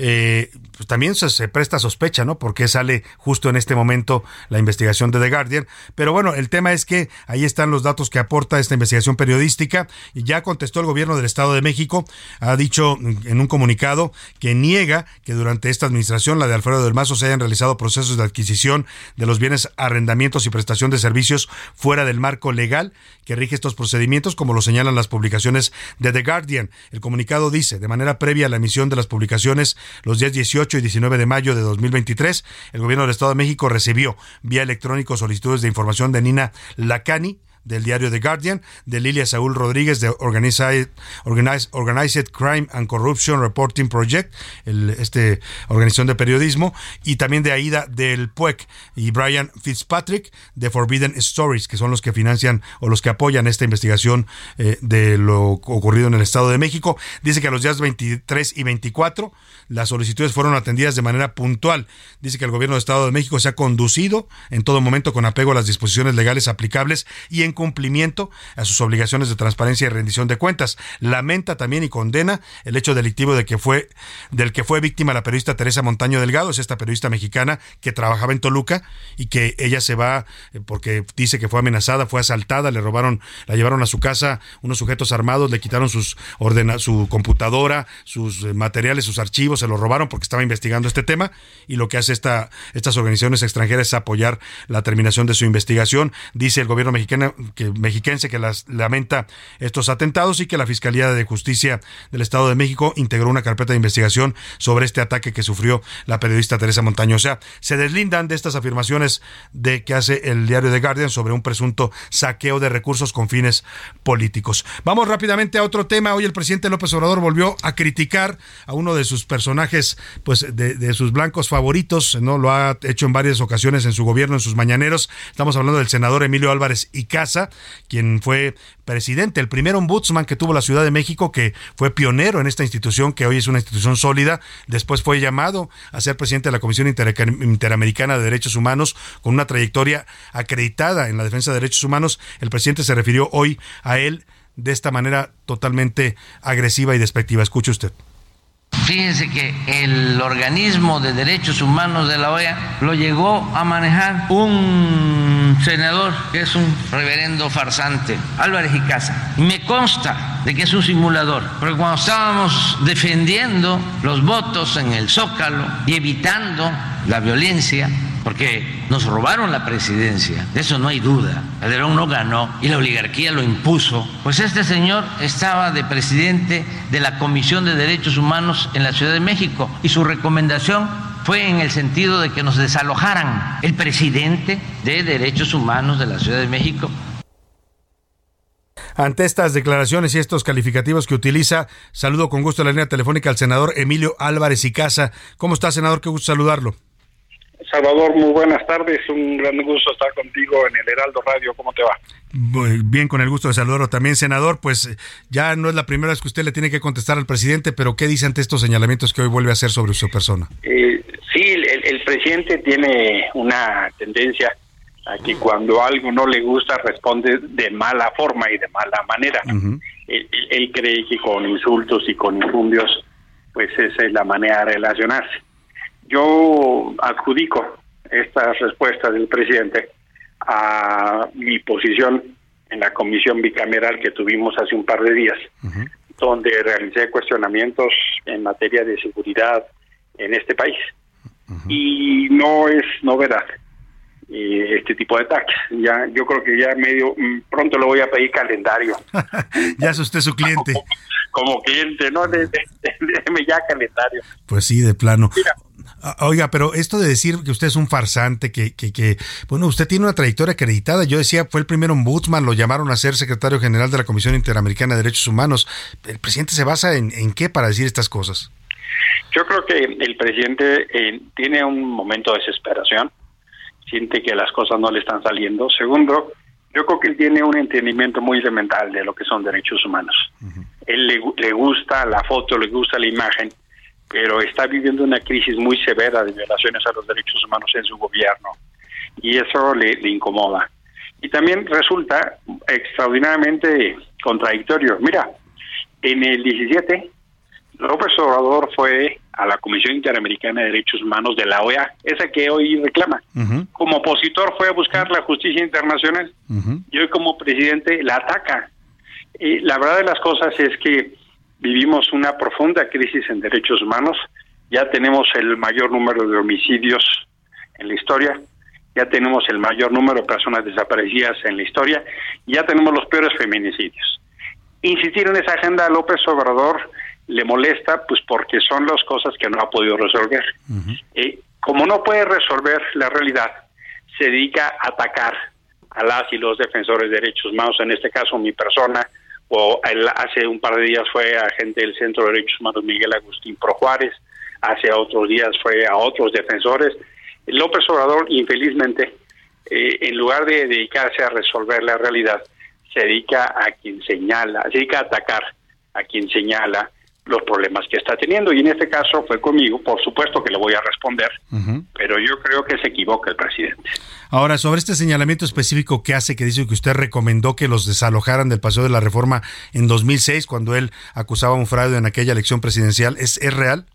Eh, pues también se, se, presta sospecha, ¿no? Porque sale justo en este momento la investigación de The Guardian. Pero bueno, el tema es que ahí están los datos que aporta esta investigación periodística y ya contestó el gobierno del Estado de México, ha dicho en un comunicado que niega que durante esta administración, la de Alfredo del Mazo, se hayan realizado procesos de adquisición de los bienes, arrendamientos y prestación de servicios fuera del marco legal que rige estos procedimientos, como lo señalan las publicaciones de The Guardian. El comunicado dice, de manera previa a la emisión de las publicaciones los días 18 y 19 de mayo de 2023, el gobierno del Estado de México recibió vía electrónico solicitudes de información de Nina Lacani, del diario The Guardian, de Lilia Saúl Rodríguez de Organized, Organized, Crime and Corruption Reporting Project, el, este organización de periodismo, y también de Aida del PUEC y Brian Fitzpatrick de Forbidden Stories, que son los que financian o los que apoyan esta investigación eh, de lo ocurrido en el Estado de México. Dice que a los días 23 y 24 las solicitudes fueron atendidas de manera puntual. Dice que el gobierno del Estado de México se ha conducido en todo momento con apego a las disposiciones legales aplicables y en cumplimiento a sus obligaciones de transparencia y rendición de cuentas. Lamenta también y condena el hecho delictivo de que fue del que fue víctima la periodista Teresa Montaño Delgado, es esta periodista mexicana que trabajaba en Toluca y que ella se va eh, porque dice que fue amenazada, fue asaltada, le robaron, la llevaron a su casa unos sujetos armados, le quitaron sus ordena, su computadora, sus eh, materiales, sus archivos se lo robaron porque estaba investigando este tema y lo que hace esta, estas organizaciones extranjeras es apoyar la terminación de su investigación. Dice el gobierno mexicano, que, mexiquense que las, lamenta estos atentados y que la Fiscalía de Justicia del Estado de México integró una carpeta de investigación sobre este ataque que sufrió la periodista Teresa Montaño. O sea, se deslindan de estas afirmaciones de que hace el diario The Guardian sobre un presunto saqueo de recursos con fines políticos. Vamos rápidamente a otro tema. Hoy el presidente López Obrador volvió a criticar a uno de sus personajes, pues de, de sus blancos favoritos, ¿no? Lo ha hecho en varias ocasiones en su gobierno, en sus mañaneros. Estamos hablando del senador Emilio Álvarez y Casa, quien fue presidente, el primer ombudsman que tuvo la Ciudad de México, que fue pionero en esta institución, que hoy es una institución sólida. Después fue llamado a ser presidente de la Comisión Interamericana de Derechos Humanos, con una trayectoria acreditada en la defensa de derechos humanos. El presidente se refirió hoy a él de esta manera totalmente agresiva y despectiva. Escuche usted. Fíjense que el organismo de derechos humanos de la OEA lo llegó a manejar un senador que es un reverendo farsante, Álvarez y Casa. Me consta de que es un simulador, porque cuando estábamos defendiendo los votos en el Zócalo y evitando la violencia, porque nos robaron la presidencia, de eso no hay duda. Calderón no ganó y la oligarquía lo impuso. Pues este señor estaba de presidente de la Comisión de Derechos Humanos en la Ciudad de México y su recomendación fue en el sentido de que nos desalojaran. El presidente de Derechos Humanos de la Ciudad de México ante estas declaraciones y estos calificativos que utiliza, saludo con gusto la línea telefónica al senador Emilio Álvarez y Casa. ¿Cómo está, senador? Qué gusto saludarlo. Salvador, muy buenas tardes. Un gran gusto estar contigo en el Heraldo Radio. ¿Cómo te va? Bien, con el gusto de saludarlo también, senador. Pues ya no es la primera vez que usted le tiene que contestar al presidente, pero ¿qué dice ante estos señalamientos que hoy vuelve a hacer sobre su persona? Eh, sí, el, presidente tiene una tendencia a que cuando algo no le gusta responde de mala forma y de mala manera. él, él, cree que con insultos y con infundios, pues esa es la manera de relacionarse yo adjudico esta respuesta del presidente a mi posición en la comisión bicameral que tuvimos hace un par de días, donde realicé cuestionamientos en materia de seguridad en este país. Y no es novedad este tipo de ataques. Ya, yo creo que ya medio mm, pronto lo voy a pedir calendario. ya es usted su cliente. Como, cliente, no, déjeme ya calendario. Pues sí, de plano. Ah, oiga, pero esto de decir que usted es un farsante, que, que, que, bueno, usted tiene una trayectoria acreditada. Yo decía, fue el primer ombudsman, lo llamaron a ser secretario general de la Comisión Interamericana de Derechos Humanos. ¿El presidente se basa en, en qué para decir estas cosas? Yo creo que el presidente eh, tiene un momento de desesperación, siente que las cosas no le están saliendo. Segundo, yo creo que él tiene un entendimiento muy elemental de lo que son derechos humanos. Él le, le gusta la foto, le gusta la imagen, pero está viviendo una crisis muy severa de violaciones a los derechos humanos en su gobierno y eso le, incomoda. Y también resulta extraordinariamente contradictorio. Mira, en el 17, López Obrador fue a la Comisión Interamericana de Derechos Humanos de la OEA, esa que hoy reclama. Como opositor fue a buscar la justicia internacional y hoy como presidente la ataca. Y la verdad de las cosas es que vivimos una profunda crisis en derechos humanos, ya tenemos el mayor número de homicidios en la historia, ya tenemos el mayor número de personas desaparecidas en la historia, ya tenemos los peores feminicidios. Insistir en esa agenda a López Obrador le molesta, pues porque son las cosas que no ha podido resolver. Eh, como no puede resolver la realidad, se dedica a atacar a las y los defensores de derechos humanos, en este caso mi persona, o hace un par de días fue agente del Centro de Derechos Humanos Miguel Agustín Pro Juárez, hace otros días fue a otros defensores. López Obrador, infelizmente, eh, en lugar de dedicarse a resolver la realidad, se dedica a quien señala, se dedica a atacar a quien señala los problemas que está teniendo. Y en este caso fue conmigo, por supuesto que le voy a responder, pero yo creo que se equivoca el presidente. Ahora, sobre este señalamiento específico que hace, que dice que usted recomendó que los desalojaran del Paseo de la Reforma en 2006, cuando él acusaba un fraude en aquella elección presidencial, ¿es, ¿es real?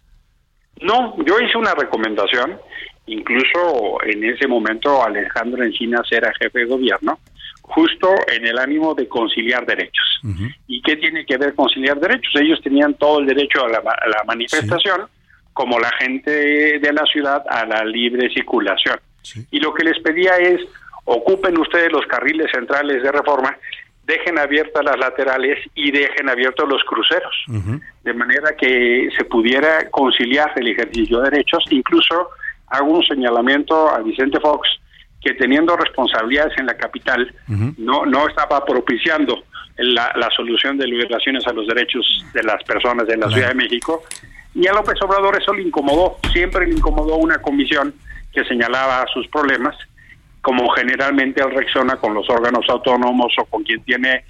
No, yo hice una recomendación, incluso en ese momento Alejandro Encinas era jefe de gobierno, justo en el ánimo de conciliar derechos. ¿Y qué tiene que ver conciliar derechos? Ellos tenían todo el derecho a la, manifestación, como la gente de la ciudad a la libre circulación. Y lo que les pedía es ocupen ustedes los carriles centrales de reforma, dejen abiertas las laterales y dejen abiertos los cruceros, de manera que se pudiera conciliar el ejercicio de derechos. Incluso hago un señalamiento a Vicente Fox que teniendo responsabilidades en la capital no no estaba propiciando la, la, solución de violaciones a los derechos de las personas de la Ciudad de México. Y a López Obrador eso le incomodó, siempre le incomodó una comisión que señalaba sus problemas como generalmente él reacciona con los órganos autónomos o con quien tiene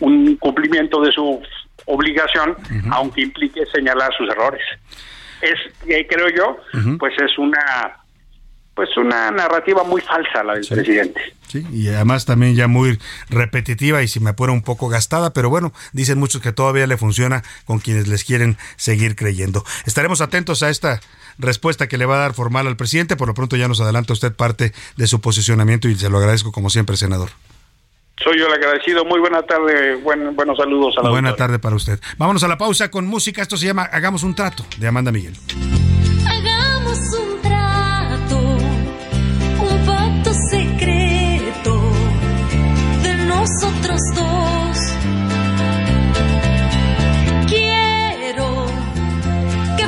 un cumplimiento de su obligación, aunque implique señalar sus errores. Es, eh, creo yo, pues es una pues una narrativa muy falsa la del presidente. Sí, y además también ya muy repetitiva y si me apura un poco gastada, pero bueno, dicen muchos que todavía le funciona con quienes les quieren seguir creyendo. Estaremos atentos a esta respuesta que le va a dar formal al presidente. Por lo pronto ya nos adelanta usted parte de su posicionamiento y se lo agradezco como siempre, senador. Soy yo el agradecido. Muy buena tarde. Buen, buenos saludos a la Buena tarde para usted. Vámonos a la pausa con música. Esto se llama Hagamos un trato de Amanda Miguel.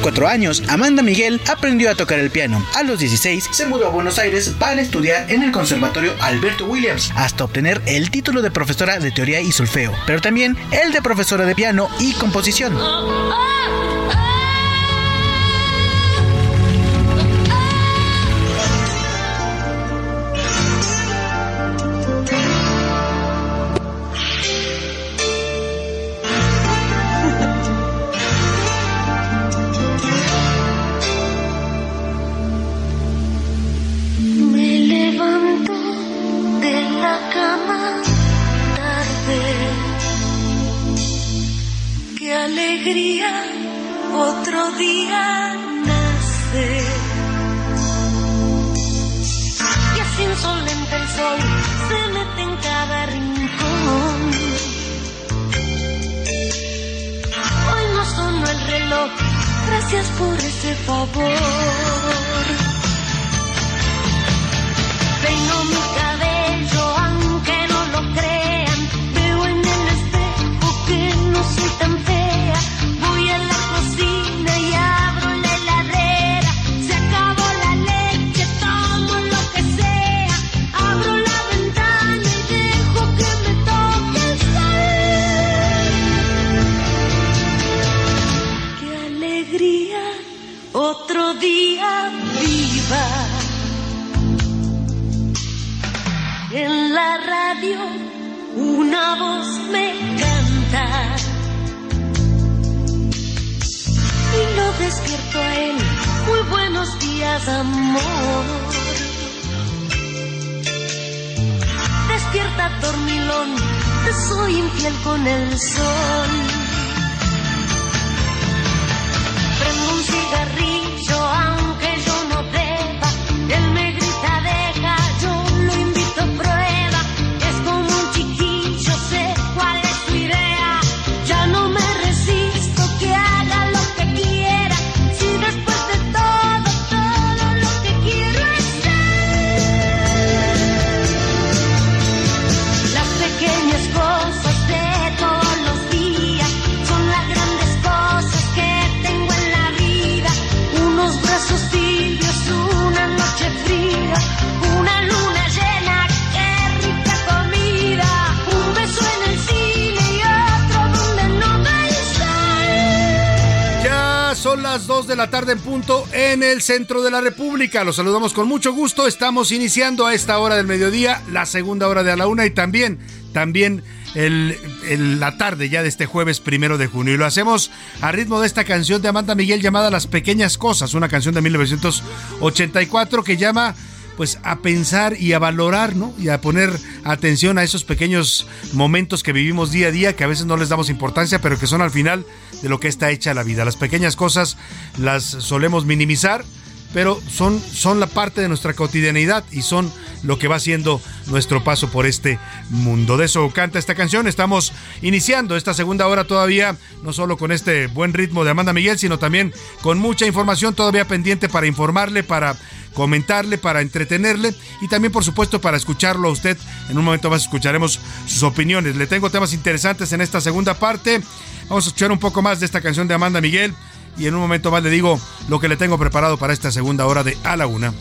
cuatro años, Amanda Miguel aprendió a tocar el piano. A los 16, se mudó a Buenos Aires para estudiar en el Conservatorio Alberto Williams, hasta obtener el título de profesora de teoría y solfeo, pero también el de profesora de piano y composición. Alegría, otro día nace. Y así insolente el sol se mete en cada rincón. Hoy no sonó el reloj, gracias por ese favor. Peino mi cabello una voz me canta y lo despierto a él. Muy buenos días, amor. Despierta, dormilón, te soy infiel con el sol. Las 2 de la tarde en punto en el centro de la República. Los saludamos con mucho gusto. Estamos iniciando a esta hora del mediodía la segunda hora de a la una y también, también el, la tarde ya de este jueves primero de junio. Y lo hacemos a ritmo de esta canción de Amanda Miguel llamada Las Pequeñas Cosas, una canción de 1984 que llama pues a pensar y a valorar, ¿no? Y a poner atención a esos pequeños momentos que vivimos día a día, que a veces no les damos importancia, pero que son al final de lo que está hecha la vida. Las pequeñas cosas las solemos minimizar, pero son, son la parte de nuestra cotidianidad y son lo que va siendo nuestro paso por este mundo. De eso canta esta canción. Estamos iniciando esta segunda hora todavía, no solo con este buen ritmo de Amanda Miguel, sino también con mucha información todavía pendiente para informarle, para comentarle, para entretenerle y también por supuesto para escucharlo a usted. En un momento más escucharemos sus opiniones. Le tengo temas interesantes en esta segunda parte. Vamos a escuchar un poco más de esta canción de Amanda Miguel y en un momento más le digo lo que le tengo preparado para esta segunda hora de A la Una.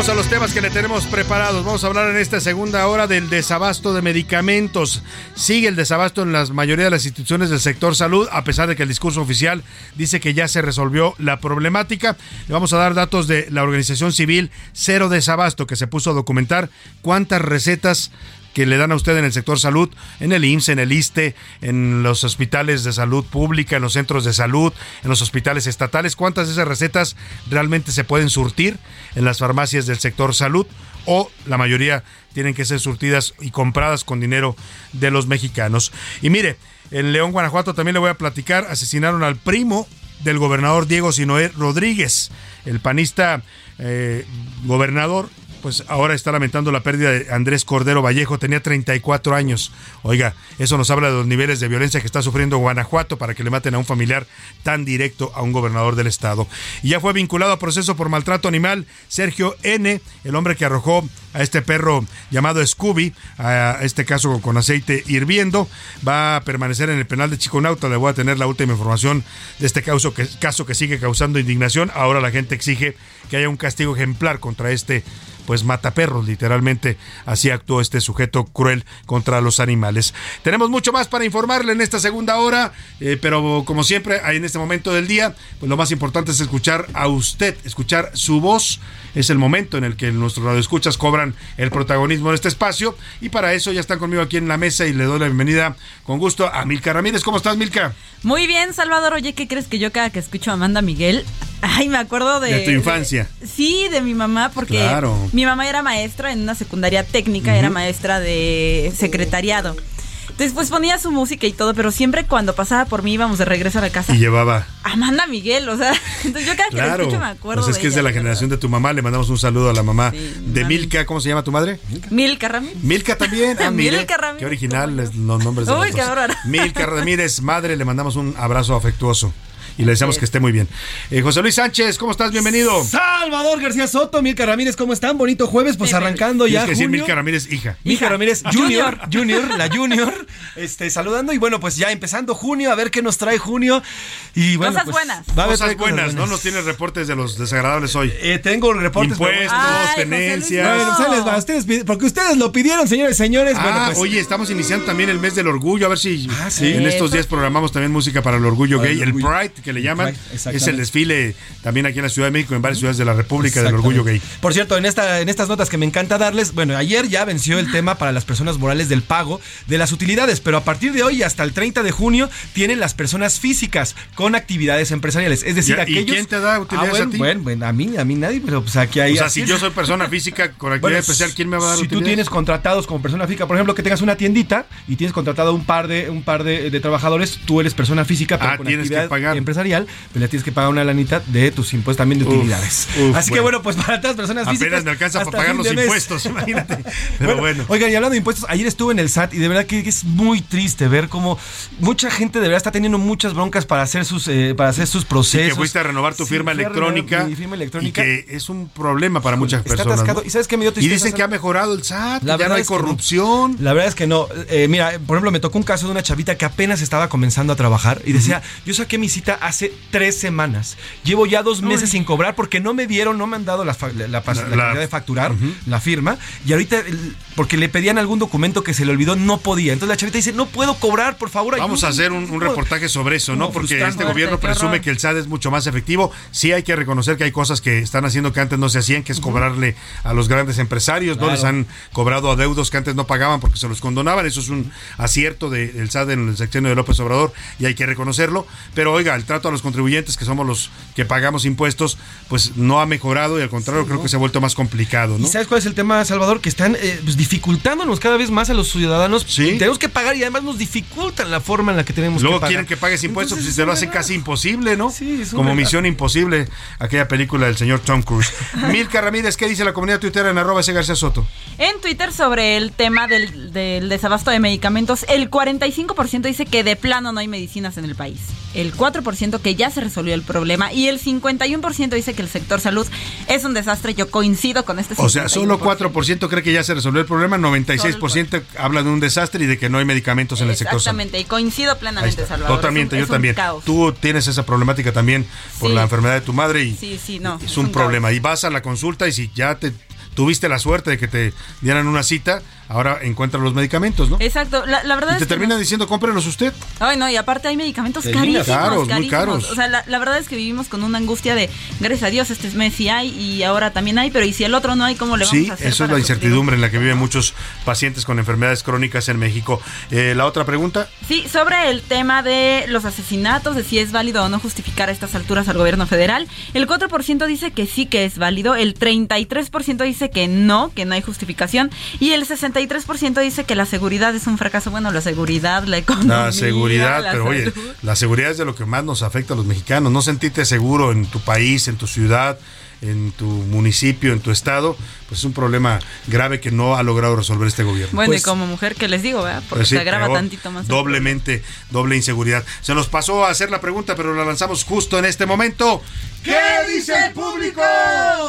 Vamos a los temas que le tenemos preparados. Vamos a hablar en esta segunda hora del desabasto de medicamentos. Sigue el desabasto en la mayoría de las instituciones del sector salud, a pesar de que el discurso oficial dice que ya se resolvió la problemática. Le vamos a dar datos de la organización civil Cero Desabasto, que se puso a documentar cuántas recetas que le dan a usted en el sector salud, en el IMSS, en el ISTE, en los hospitales de salud pública, en los centros de salud, en los hospitales estatales, cuántas de esas recetas realmente se pueden surtir en las farmacias del sector salud o la mayoría tienen que ser surtidas y compradas con dinero de los mexicanos. Y mire, en León, Guanajuato también le voy a platicar, asesinaron al primo del gobernador Diego Sinoé Rodríguez, el panista eh, gobernador pues ahora está lamentando la pérdida de Andrés Cordero Vallejo, tenía 34 años. Oiga, eso nos habla de los niveles de violencia que está sufriendo Guanajuato para que le maten a un familiar tan directo a un gobernador del estado. Y ya fue vinculado a proceso por maltrato animal Sergio N., el hombre que arrojó a este perro llamado Scooby, a este caso con aceite hirviendo, va a permanecer en el penal de Chiconauta. Le voy a tener la última información de este caso que, caso que sigue causando indignación. Ahora la gente exige que haya un castigo ejemplar contra este pues mata perros, literalmente así actuó este sujeto cruel contra los animales. Tenemos mucho más para informarle en esta segunda hora, eh, pero como siempre, en este momento del día, pues lo más importante es escuchar a usted, escuchar su voz. Es el momento en el que nuestros radioescuchas cobran el protagonismo de este espacio y para eso ya están conmigo aquí en la mesa y le doy la bienvenida con gusto a Milka Ramírez. ¿Cómo estás, Milka? Muy bien, Salvador. Oye, ¿qué crees que yo cada que escucho a Amanda Miguel, ay, me acuerdo de... De tu infancia. de- sí, de mi mamá, porque Claro. mi mamá era maestra en una secundaria técnica, era maestra de secretariado. Entonces, pues ponía su música y todo, pero siempre cuando pasaba por mí íbamos de regreso a la casa. Y llevaba Amanda Miguel, o sea, entonces yo cada que la escucho me acuerdo pues es de que es de la generación de tu mamá. Le mandamos un saludo a la mamá de Milka. ¿Cómo se llama tu madre? Milka Ramírez. Milka también. Ah, mire, Milka Ramírez. Qué originales los nombres de Uy, los qué dos. Milka Ramírez, madre, le mandamos un abrazo afectuoso. Y le deseamos que esté muy bien. Eh, José Luis Sánchez, ¿cómo estás? Bienvenido. Salvador García Soto, Milka Ramírez, ¿cómo están? Bonito jueves, pues arrancando ya. Tienes que decir. Milka Ramírez, hija. Milka Ramírez Junior, Junior, la Junior, este, saludando y bueno, pues ya empezando junio, a ver qué nos trae junio. Y bueno, Cosas pues, buenas. Va a haber Cosas trae buenas, ¿no? Nos tienes reportes de los desagradables hoy. Eh, tengo reportes. Impuestos, tenencias. Bueno, pues les va, ustedes porque ustedes lo pidieron, señores, señores. Ah, bueno, pues, oye, estamos iniciando también el mes del orgullo. A ver si sí. en estos días programamos también música para el orgullo Para gay. el El. Pride, que le llaman, es el desfile también aquí en la Ciudad de México, en varias ciudades de la República del orgullo gay. Por cierto, en, esta, en estas notas que me encanta darles, bueno, ayer ya venció el tema para las personas morales del pago de las utilidades, pero a partir de hoy hasta el 30 de junio tienen las personas físicas con actividades empresariales. Es decir, ¿y aquellos. quién te da utilidades Ah, bueno, a ti? Bueno, bueno, a mí, a mí nadie, pero pues aquí hay. O sea, si yo soy persona física con actividad Bueno, especial, ¿quién me va a dar si tú utilidades? tienes contratados como persona física, por ejemplo, que tengas una tiendita y tienes contratado un par de un par de, de trabajadores, tú eres persona física, pero Ah, con tienes que pagar. Empresarial, pues le tienes que pagar una lanita de tus impuestos también de utilidades. uf, Así que bueno. bueno, pues para todas las personas Apenas me alcanza para pagar los impuestos, imagínate. Pero bueno. Oigan, y hablando de impuestos, ayer estuve en el SAT y de verdad que es muy triste ver cómo mucha gente de verdad está teniendo muchas broncas para hacer sus, eh, para hacer sus procesos. Y que fuiste a renovar tu Sí, firma electrónica. mi firma electrónica. Y que es un problema para muchas Está personas. atascado. ¿no? ¿Y sabes qué me dio Y dicen que ha mejorado el SAT, La ya no hay no. corrupción. La verdad es que no. Eh, mira, por ejemplo, me tocó un caso de una chavita que apenas estaba comenzando a trabajar y decía, yo saqué mi cita hace tres semanas. Llevo ya dos meses sin cobrar porque no me dieron, no me han dado la, fa- la, la pas- La- la la- cantidad de facturar, la firma. Y ahorita, el- porque le pedían algún documento que se le olvidó, no podía. Entonces la chavita dice, no puedo cobrar, por favor. Vamos a ayúdenme". hacer un, un reportaje sobre eso, ¿no? No, Porque este gobierno presume que el SAT es mucho más efectivo. Sí hay que reconocer que hay cosas que están haciendo que antes no se hacían, que es cobrarle a los grandes empresarios, ¿no? Claro. Les han cobrado adeudos que antes no pagaban porque se los condonaban. Eso es un acierto de- del SAT en el sexenio de López Obrador y hay que reconocerlo. Pero oiga, el trato a los contribuyentes, que somos los que pagamos impuestos, pues no ha mejorado y al contrario creo que se ha vuelto más complicado, ¿no? ¿Y sabes cuál es el tema, Salvador? Que están eh, pues, dificultándonos cada vez más a los ciudadanos. Tenemos que pagar y además nos dificultan la forma en la que tenemos Luego que pagar. quieren que pagues impuestos Entonces, y se lo es hacen casi imposible, ¿no? es un Como. Misión Imposible, aquella película del señor Tom Cruise. Milka Ramírez, ¿qué dice la comunidad tuitera en arroba ese García Soto? En Twitter sobre el tema del, del desabasto de medicamentos, el 45% dice que de plano no hay medicinas en el país. El 4% que ya se resolvió el problema y el 51% dice que el sector salud es un desastre. Yo coincido con este O sea, 51%. solo 4% cree que ya se resolvió el problema, 96% habla de un desastre y de que no hay medicamentos en el sector salud. Exactamente, y coincido plenamente. Salvador. Totalmente, Es un- yo un también. caos. Tú tienes esa problemática también por Sí. la enfermedad de tu madre y Sí, sí, no. es un problema. Y vas a la consulta y si ya te tuviste la suerte de que te dieran una cita, ahora encuentras los medicamentos, ¿no? Exacto, la, la verdad Y te es que terminan diciendo, cómprelos usted. Ay, no, y aparte hay medicamentos carísimos. Caros, muy caros. O sea, la, la verdad es que vivimos con una angustia de, gracias a Dios, este mes sí hay y ahora también hay, pero ¿y si el otro no hay, cómo le vamos Sí, a hacer? eso es la incertidumbre en la que viven muchos pacientes con enfermedades crónicas en México. Eh, la otra pregunta, Sí, sobre el tema de los asesinatos, de si es válido o no justificar a estas alturas al gobierno federal, el 4% dice que sí que es válido, el 33% dice que no, que no hay justificación, y el 63% dice que la seguridad es un fracaso. Bueno, la seguridad, la economía. la seguridad, la pero oye, la seguridad es de lo que más nos afecta a los mexicanos. No sentirte seguro en tu país, en tu ciudad, en tu municipio, en tu estado, pues es un problema grave que no ha logrado resolver este gobierno. Bueno, Pues- y como mujer, ¿qué les digo? ¿verdad? Porque Pues sí, se agrava tantito más. Doblemente, doble inseguridad. Se nos pasó a hacer la pregunta, pero la lanzamos justo en este momento. ¿Qué dice el público?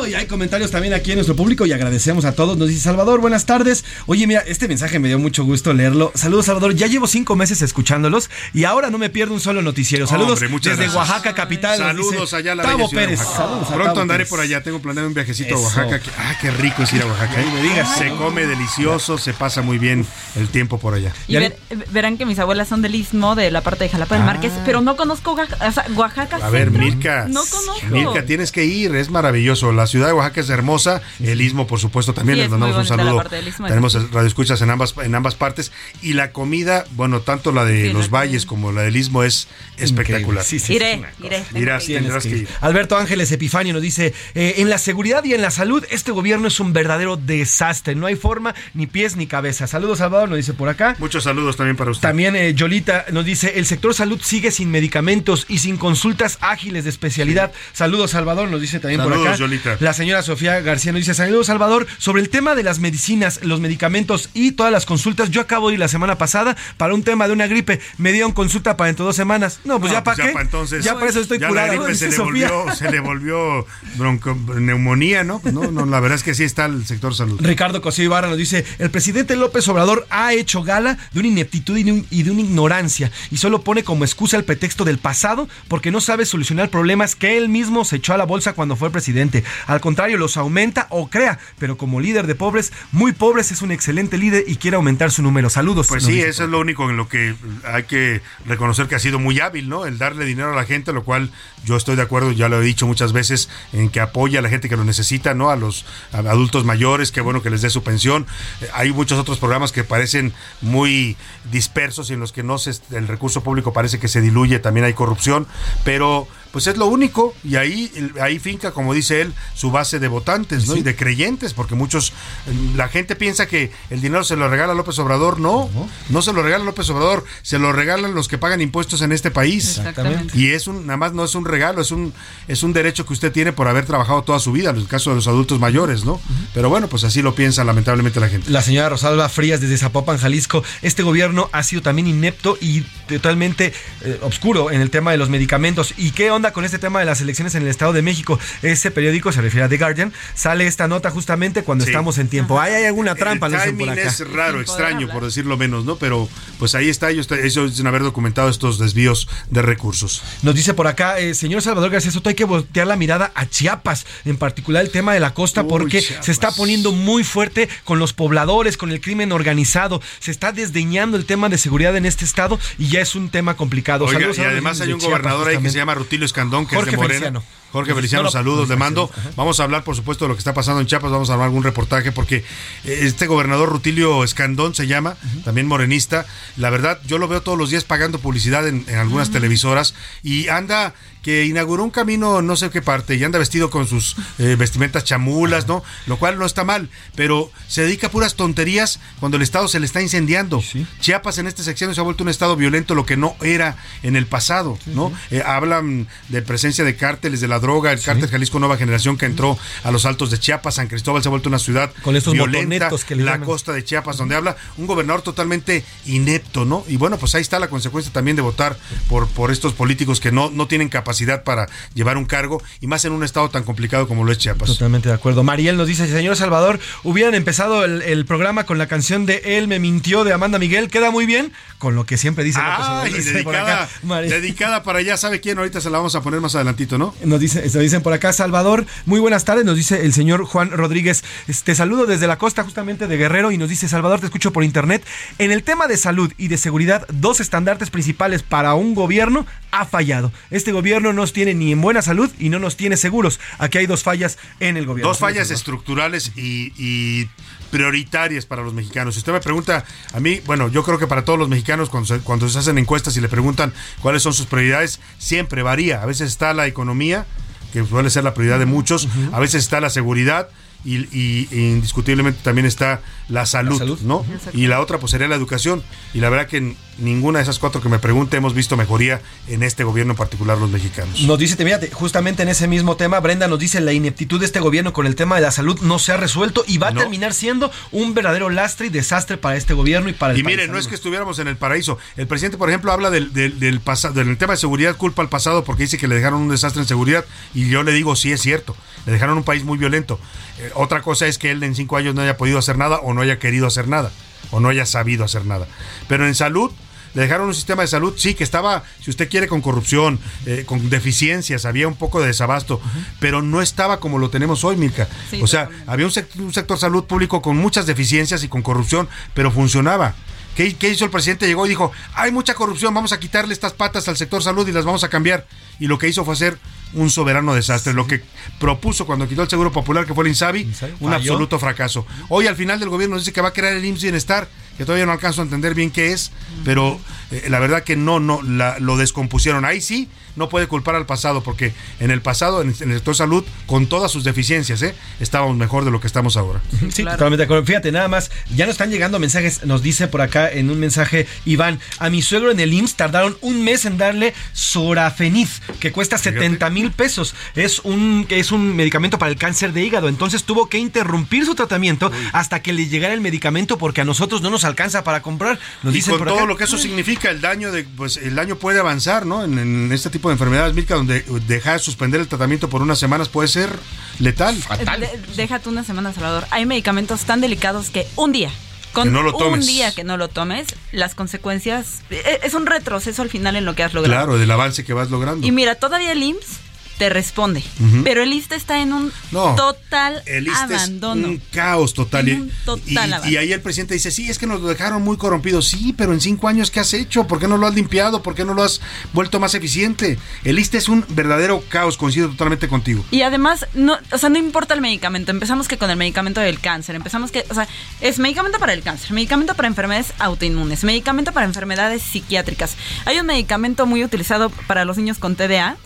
Y hay comentarios también aquí en nuestro público y agradecemos a todos. Nos dice Salvador, buenas tardes. Oye, mira, este mensaje me dio mucho gusto leerlo. Saludos, Salvador. Ya llevo cinco meses escuchándolos y ahora no me pierdo un solo noticiero. Saludos Hombre, muchas desde gracias. Oaxaca, capital. Saludos dice allá a la Tavo bella ciudad de Pérez. Saludos a Pronto Tavo andaré Pérez. por allá, tengo planeado un viajecito Eso. a Oaxaca. que- ah, qué rico es ir a Oaxaca. ¿eh? me digas. Se come delicioso, se pasa muy bien el tiempo por allá. Y ver- verán que mis abuelas son del Istmo, de la parte de Jalapa del Ah. Márquez, pero no conozco Oaxaca, o sea, Oaxaca A ver, Centro, Mirka. No conozco. Mirka, tienes que ir, es maravilloso. La ciudad de Oaxaca es hermosa, el istmo, por supuesto, también Sí, les mandamos un saludo. parte del Istmo, Tenemos radioescuchas en ambas, en ambas partes. Y la comida, bueno, tanto la de Sí, los la valles como la del istmo es espectacular. Sí, sí, Iré, iré. Irás, tendrás que ir. Alberto Ángeles Epifanio nos dice, eh, en la seguridad y en la salud, este gobierno es un verdadero desastre. No hay forma, ni pies, ni cabeza. Saludos, Salvador, nos dice por acá. Muchos saludos también para usted. También eh, Yolita nos dice, el sector salud sigue sin medicamentos y sin consultas ágiles de especialidad. Saludos, Salvador, nos dice también por Saludos, acá. Yolita. La señora Sofía García nos dice, saludos, Salvador, sobre el tema de las medicinas, los medicamentos y todas las consultas. Yo acabo de ir la semana pasada para un tema de una gripe. Me dieron consulta para dentro de dos semanas. No, pues No, ya para qué. pa' entonces. ya para eso estoy ya curado. La gripe se le, volvió, se le volvió bronco- neumonía, ¿no? Pues no, no, la verdad es que sí está el sector salud. Ricardo Cosío Ibarra nos dice, el presidente López Obrador ha hecho gala de una ineptitud y de, un- y de una ignorancia y solo pone como excusa el pretexto del pasado porque no sabe solucionar problemas que él mismo se echó a la bolsa cuando fue presidente. Al contrario, los aumenta o crea, pero como líder de pobres, muy pobres, es un excelente líder y quiere aumentar su número. Saludos. Pues sí, dice. eso es lo único en lo que hay que reconocer que ha sido muy hábil, ¿no? El darle dinero a la gente, lo cual yo estoy de acuerdo, ya lo he dicho muchas veces, en que apoya a la gente que lo necesita, ¿no? A los a adultos mayores, qué bueno que les dé su pensión. Eh, hay muchos otros programas que parecen muy dispersos y en los que no se, el recurso público parece que se diluye, también hay corrupción, pero pues es lo único y ahí ahí finca como dice él su base de votantes, ¿no? Y de creyentes, porque muchos la gente piensa que el dinero se lo regala López Obrador, no, no, se lo regala López Obrador, se lo regalan los que pagan impuestos en este país. Exactamente. Y es un nada más no es un regalo, es un es un derecho que usted tiene por haber trabajado toda su vida, en el caso de los adultos mayores, ¿no? Pero bueno, pues así lo piensa lamentablemente la gente. La señora Rosalba Frías desde Zapopan, Jalisco. Este gobierno ha sido también inepto y totalmente eh, oscuro en el tema de los medicamentos. ¿Y qué onda con este tema de las elecciones en el Estado de México? Ese periódico se refiere a The Guardian. Sale esta nota justamente cuando Sí. estamos en tiempo. ¿Hay, hay alguna trampa? El dicen por timing acá. es raro, extraño, por decirlo menos, ¿no? Pero pues ahí está, ellos, ellos dicen haber documentado estos desvíos de recursos. Nos dice por acá, eh, señor Salvador García Soto, hay que voltear la mirada a Chiapas, en particular el tema de la costa, Uy, porque Chiapas. se está poniendo muy fuerte con los pobladores, con el crimen organizado, se está desdeñando el tema de seguridad en este estado y ya es un tema complicado. Oiga, Saludos y además hay un Chiapas, gobernador ahí que se llama Rutilio Escandón, que Jorge es de Morena. Feliciano. Jorge No, Feliciano, no, saludos, le mando. Vamos a hablar, por supuesto, de lo que está pasando en Chiapas, vamos a armar algún reportaje, porque eh, este gobernador Rutilio Escandón se llama, también morenista. La verdad, yo lo veo todos los días pagando publicidad en, en algunas televisoras y anda que inauguró un camino no sé qué parte y anda vestido con sus eh, vestimentas chamulas, ¿no? Lo cual no está mal, pero se dedica a puras tonterías cuando el Estado se le está incendiando. Chiapas en este sección se ha vuelto un Estado violento, lo que no era en el pasado, ¿no? Eh, hablan de presencia de cárteles de la droga, el cártel Jalisco Nueva Generación que entró a los altos de Chiapas, San Cristóbal se ha vuelto una ciudad Con estos violenta, que le la llaman. costa de Chiapas, donde habla un gobernador totalmente inepto, ¿no? Y bueno, pues ahí está la consecuencia también de votar por, por estos políticos que no, no tienen capacidad para llevar un cargo, y más en un estado tan complicado como lo es Chiapas. Totalmente de acuerdo. Mariel nos dice, señor Salvador, hubieran empezado el, el programa con la canción de Él me mintió de Amanda Miguel, queda muy bien, con lo que siempre dice Ah, y dedicada, dedicada para allá, ¿sabe quién? Ahorita se la vamos a poner más adelantito, ¿no? Nos, dice, nos dicen por acá, Salvador, muy buenas tardes, nos dice el señor Juan Rodríguez. Te saludo desde la costa justamente de Guerrero y nos dice, Salvador, te escucho por internet. En el tema de salud y de seguridad, dos estandartes principales para un gobierno ha fallado. Este gobierno nos tiene ni en buena salud y no nos tiene seguros. Aquí hay dos fallas en el gobierno. Dos fallas estructurales y, y prioritarias para los mexicanos. Si usted me pregunta a mí, bueno, yo creo que para todos los mexicanos cuando se, cuando se hacen encuestas y le preguntan cuáles son sus prioridades, siempre varía. A veces está la economía, que suele ser la prioridad de muchos, a veces está la seguridad. Y, y- indiscutiblemente también está la salud, ¿no? Y la otra pues sería la educación. Y la verdad que en ninguna de esas cuatro que me pregunte hemos visto mejoría en este gobierno en particular los mexicanos. Nos dice, fíjate, justamente en ese mismo tema, Brenda nos dice la ineptitud de este gobierno con el tema de la salud no se ha resuelto y va a No. terminar siendo un verdadero lastre y desastre para este gobierno y para el Y país. miren, no es que estuviéramos en el paraíso. El presidente, por ejemplo, habla del, del, del pasado, del tema de seguridad, culpa al pasado porque dice que le dejaron un desastre en seguridad. Y yo le digo, sí es cierto, le dejaron un país muy violento. Eh, otra cosa es que él en cinco años no haya podido hacer nada o no haya querido hacer nada o no haya sabido hacer nada. Pero en salud, le dejaron un sistema de salud, sí, que estaba, si usted quiere, con corrupción, eh, con deficiencias, había un poco de desabasto, pero no estaba como lo tenemos hoy, Milka. Sí, o sea, había un, sect- un sector salud público con muchas deficiencias y con corrupción, pero funcionaba. ¿Qué, qué hizo el presidente? Llegó y dijo, hay mucha corrupción, vamos a quitarle estas patas al sector salud y las vamos a cambiar. Y lo que hizo fue hacer un soberano desastre. Lo que propuso cuando quitó el Seguro Popular, que fue el INSABI, un absoluto fracaso. Hoy al final del gobierno dice que va a crear el IMSS Bienestar, que todavía no alcanzo a entender bien qué es, pero eh, la verdad que no, no, la- lo descompusieron. Ahí sí, no puede culpar al pasado, porque en el pasado, en, en el sector salud, con todas sus deficiencias, ¿eh? estábamos mejor de lo que estamos ahora. Sí, totalmente de acuerdo. Fíjate, nada más, ya nos están llegando mensajes, nos dice por acá en un mensaje Iván, a mi suegro en el IMSS tardaron un mes en darle Sorafeniz, que cuesta 70 mil pesos. Es un, es un medicamento para el cáncer de hígado, entonces tuvo que interrumpir su tratamiento hasta que le llegara el medicamento porque a nosotros no nos alcanza para comprar. Nos y dicen con por todo acá. lo que eso significa, el daño de, pues el daño puede avanzar, ¿no? En, en este tipo de enfermedades, Milka, donde dejar de suspender el tratamiento por unas semanas puede ser letal. De- déjate una semana, Salvador. Hay medicamentos tan delicados que un día, con Que no lo tomes. un día que no lo tomes, las consecuencias eh, es un retroceso al final en lo que has logrado. Claro, del avance que vas logrando. Y mira, todavía el IMSS te responde, pero el ISSSTE está en un No, total El ISSSTE es abandono. un caos total. En Y- un total y, abandono. y ahí el presidente dice, sí, es que nos lo dejaron muy corrompido. Sí, pero en cinco años, ¿qué has hecho? ¿Por qué no lo has limpiado? ¿Por qué no lo has vuelto más eficiente? El ISSSTE es un verdadero caos, coincido totalmente contigo. Y además, no, o sea, no importa el medicamento. Empezamos que con el medicamento del cáncer. Empezamos que, o sea, es medicamento para el cáncer, medicamento para enfermedades autoinmunes, medicamento para enfermedades psiquiátricas. Hay un medicamento muy utilizado para los niños con TDA,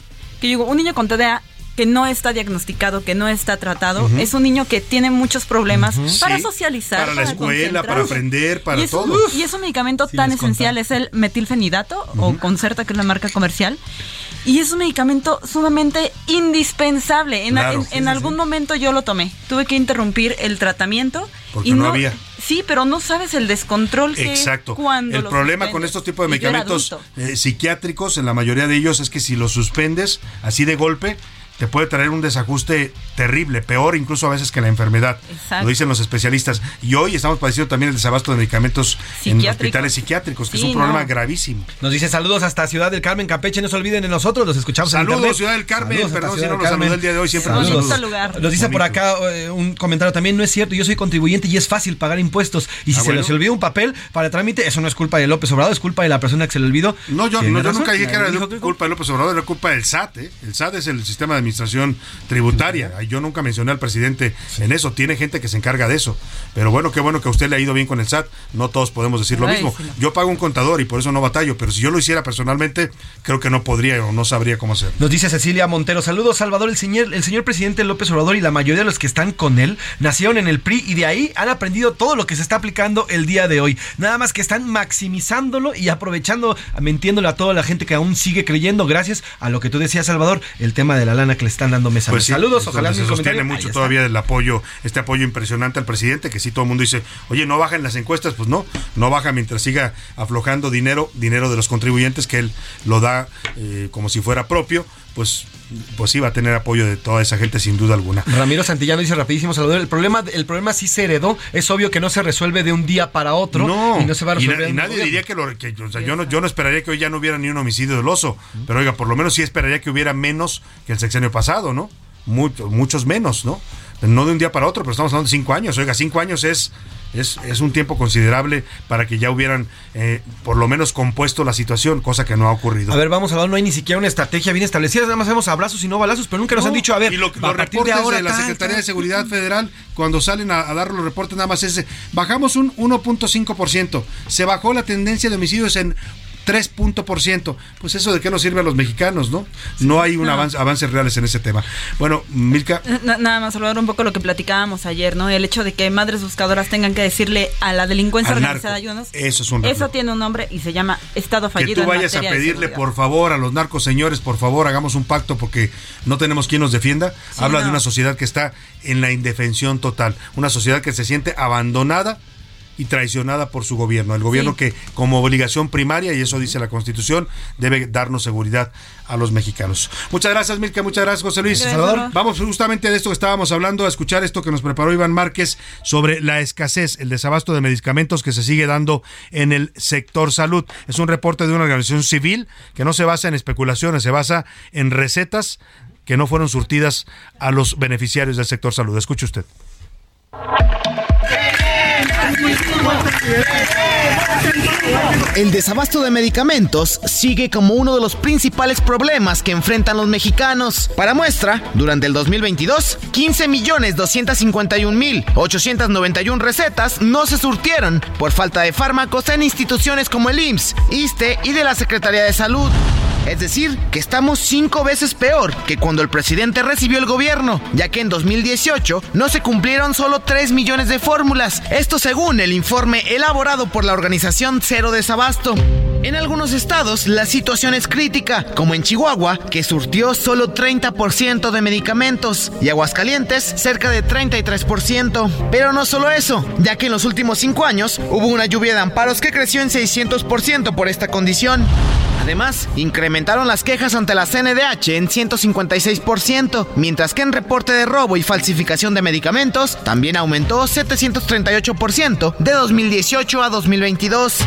que que yo digo, un niño con TDA que no está diagnosticado, que no está tratado, es un niño que tiene muchos problemas para Sí, socializar, para la escuela, para aprender, para y es todo. y es un medicamento Sí, tan esencial, es el metilfenidato o Concerta, que es la marca comercial. Y es un medicamento sumamente indispensable. En, Claro. en- Sí, en sí, algún momento yo lo tomé. Tuve que interrumpir el tratamiento. Porque y no había. Sí, pero no sabes el descontrol que es Exacto. cuando El problema con estos tipos de medicamentos eh, psiquiátricos, en la mayoría de ellos, es que si los suspendes así de golpe, te puede traer un desajuste terrible, peor incluso a veces que la enfermedad. Exacto. Lo dicen los especialistas. Y hoy estamos padeciendo también el desabasto de medicamentos en hospitales psiquiátricos, que es un problema no. gravísimo. Nos dice saludos hasta Ciudad del Carmen, Campeche. No se olviden de nosotros, los escuchamos en Saludos. Ciudad del Carmen. Saludos Perdón si no los saludé el día de hoy, siempre los Saludos. Lugar. Nos dice por acá eh, un comentario también, no es cierto, yo soy contribuyente y es fácil pagar impuestos. Y si Ah, se bueno. les olvida un papel para trámite, eso no es culpa de López Obrador, es culpa de la persona que se le olvidó. No, yo, ¿Tiene no, yo nunca dije que era culpa de López Obrador, era culpa del SAT. ¿eh? El SAT es el sistema de administración tributaria. Yo nunca mencioné al presidente en eso. Tiene gente que se encarga de eso. Pero bueno, qué bueno que a usted le ha ido bien con el SAT. No todos podemos decir lo Ay, mismo. sí, no. Yo pago un contador y por eso no batallo. Pero si yo lo hiciera personalmente, creo que no podría o no sabría cómo hacer. Nos dice Cecilia Montero, saludos Salvador, el señor, el señor presidente López Obrador y la mayoría de los que están con él nacieron en el PRI y de ahí han aprendido todo lo que se está aplicando el día de hoy. Nada más que están maximizándolo y aprovechando, mintiéndole a toda la gente que aún sigue creyendo gracias a lo que tú decías Salvador, el tema de la lana que le están dando mes a Pues sí, Saludos, ojalá se sostiene mucho todavía el apoyo, este apoyo impresionante al presidente, que sí todo el mundo dice, oye, no baja en las encuestas, pues no, no baja mientras siga aflojando dinero, dinero de los contribuyentes que él lo da eh, como si fuera propio, pues, pues sí va a tener apoyo de toda esa gente sin duda alguna. Ramiro Santillano dice rapidísimo, Salvador, el problema, el problema sí se heredó, es obvio que no se resuelve de un día para otro No, y no se va a y na- resolver. y nadie diría que, lo, que o sea, yo, no, yo no esperaría que hoy ya no hubiera ni un homicidio doloso, pero oiga, por lo menos sí esperaría que hubiera menos que el sexenio pasado, ¿no? Mucho- muchos menos, ¿no? No de un día para otro, pero estamos hablando de cinco años. Oiga, cinco años es, es, es un tiempo considerable para que ya hubieran eh, por lo menos compuesto la situación, cosa que no ha ocurrido. A ver, vamos a ver, no hay ni siquiera una estrategia bien establecida, nada más vemos abrazos y no balazos, pero nunca nos No, han dicho, a ver, y lo- a los partir reportes de, ahora la tal, Secretaría tal. de Seguridad Federal, cuando salen a, a dar los reportes, nada más es, bajamos un 1.5%, se bajó la tendencia de homicidios en 3 punto por ciento. Pues eso de qué nos sirve a los mexicanos, ¿no? No hay un No. avance, avances reales en ese tema. Bueno, Milka, Na- Nada más hablar un poco lo que platicábamos ayer, ¿no? El hecho de que madres buscadoras tengan que decirle a la delincuencia Al organizada, narco. ayúdanos. Eso es un Eso tiene un nombre y se llama Estado que fallido. tú en vayas a pedirle por favor a los narcos señores, por favor, hagamos un pacto porque no tenemos quien nos defienda. Habla de una sociedad que está en la indefensión total, una sociedad que se siente abandonada y traicionada por su gobierno. El gobierno Sí. que como obligación primaria, y eso dice la Constitución, debe darnos seguridad a los mexicanos. Muchas gracias, Milka, muchas gracias, José Luis. Gracias, Salvador, Salvador. vamos justamente de esto que estábamos hablando, a escuchar esto que nos preparó Iván Márquez sobre la escasez, el desabasto de medicamentos que se sigue dando en el sector salud. Es un reporte de una organización civil que no se basa en especulaciones, se basa en recetas que no fueron surtidas a los beneficiarios del sector salud. Escuche usted. 你一定会很 El desabasto de medicamentos sigue como uno de los principales problemas que enfrentan los mexicanos. Para muestra, durante el 2022, 15 millones 251 mil 891 recetas no se surtieron por falta de fármacos en instituciones como el IMSS, ISTE y de la Secretaría de Salud. Es decir, que estamos cinco veces peor que cuando el presidente recibió el gobierno, ya que en 2018 no se cumplieron solo 3 millones de fórmulas, esto según el informe elaborado por la organización Cero Desabasto. En algunos estados la situación es crítica, como en Chihuahua, que surtió solo 30% de medicamentos, y Aguascalientes cerca de 33%. Pero no solo eso, ya que en los últimos cinco años hubo una lluvia de amparos que creció en 600% por esta condición. Además, incrementaron las quejas ante la CNDH en 156%, mientras que en reporte de robo y falsificación de medicamentos también aumentó 738% de 2018 a 2022.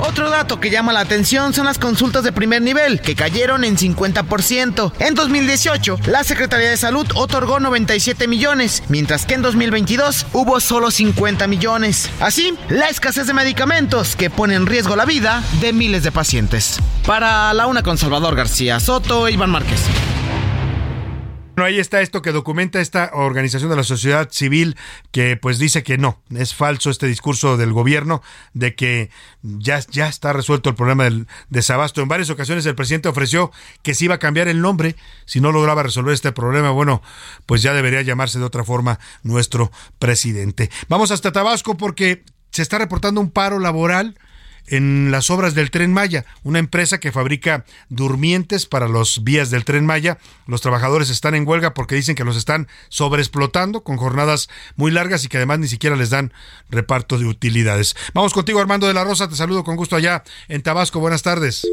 Otro dato que llama la atención son las consultas de primer nivel, que cayeron en 50%. En 2018, la Secretaría de Salud otorgó 97 millones, mientras que en 2022 hubo solo 50 millones. Así, la escasez de medicamentos que pone en riesgo la vida de miles de pacientes. Para la una con Salvador García Soto, Iván Márquez. Bueno, ahí está esto que documenta esta organización de la sociedad civil que pues dice que no, es falso este discurso del gobierno de que ya, ya está resuelto el problema del desabasto. En varias ocasiones el presidente ofreció que se iba a cambiar el nombre si no lograba resolver este problema. Bueno, pues ya debería llamarse de otra forma nuestro presidente. Vamos hasta Tabasco porque se está reportando un paro laboral en las obras del tren Maya, una empresa que fabrica durmientes para los vías del tren Maya. Los trabajadores están en huelga porque dicen que los están sobreexplotando con jornadas muy largas y que además ni siquiera les dan reparto de utilidades. Vamos contigo Armando de la Rosa, te saludo con gusto allá en Tabasco. Buenas tardes.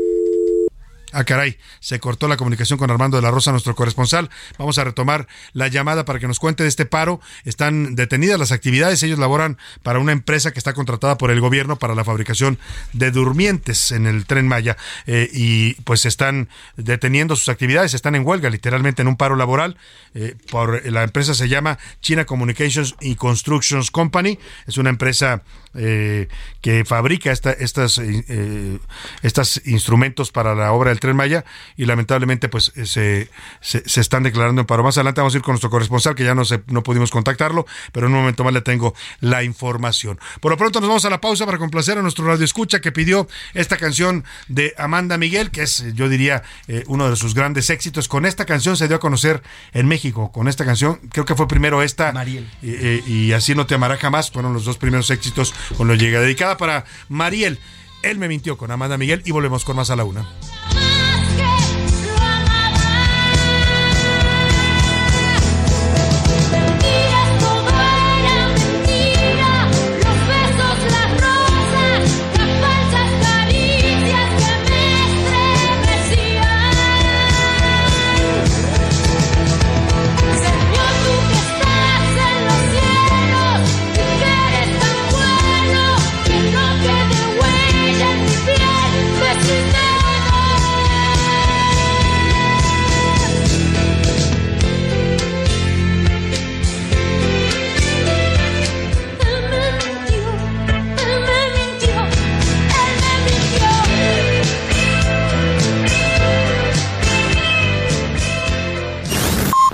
Ah, caray, se cortó la comunicación con Armando de la Rosa, nuestro corresponsal. Vamos a retomar la llamada para que nos cuente de este paro. Están detenidas las actividades. Ellos laboran para una empresa que está contratada por el gobierno para la fabricación de durmientes en el tren Maya. Eh, y pues están deteniendo sus actividades, están en huelga, literalmente en un paro laboral. Eh, por, la empresa se llama China Communications y Constructions Company. Es una empresa eh, que fabrica esta, estas, eh, estos instrumentos para la obra del Tren Maya y lamentablemente pues eh, se, se, están declarando en paro. Más adelante vamos a ir con nuestro corresponsal que ya no, se, no pudimos contactarlo, pero en un momento más le tengo la información. Por lo pronto nos vamos a la pausa para complacer a nuestro radio escucha que pidió esta canción de Amanda Miguel, que es yo diría uno de sus grandes éxitos. Con esta canción se dio a conocer en México, con esta canción, creo que fue primero esta y así no te amará jamás, fueron los dos primeros éxitos con lo llega dedicada para Mariel. Él me mintió con Amanda Miguel y volvemos con más a la una.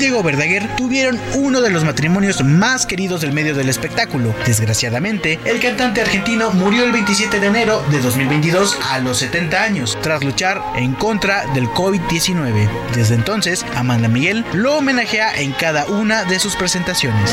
Diego Verdaguer tuvieron uno de los matrimonios más queridos del medio del espectáculo. Desgraciadamente, el cantante argentino murió el 27 de enero de 2022 a los 70 años, tras luchar en contra del COVID-19. Desde entonces, Amanda Miguel lo homenajea en cada una de sus presentaciones.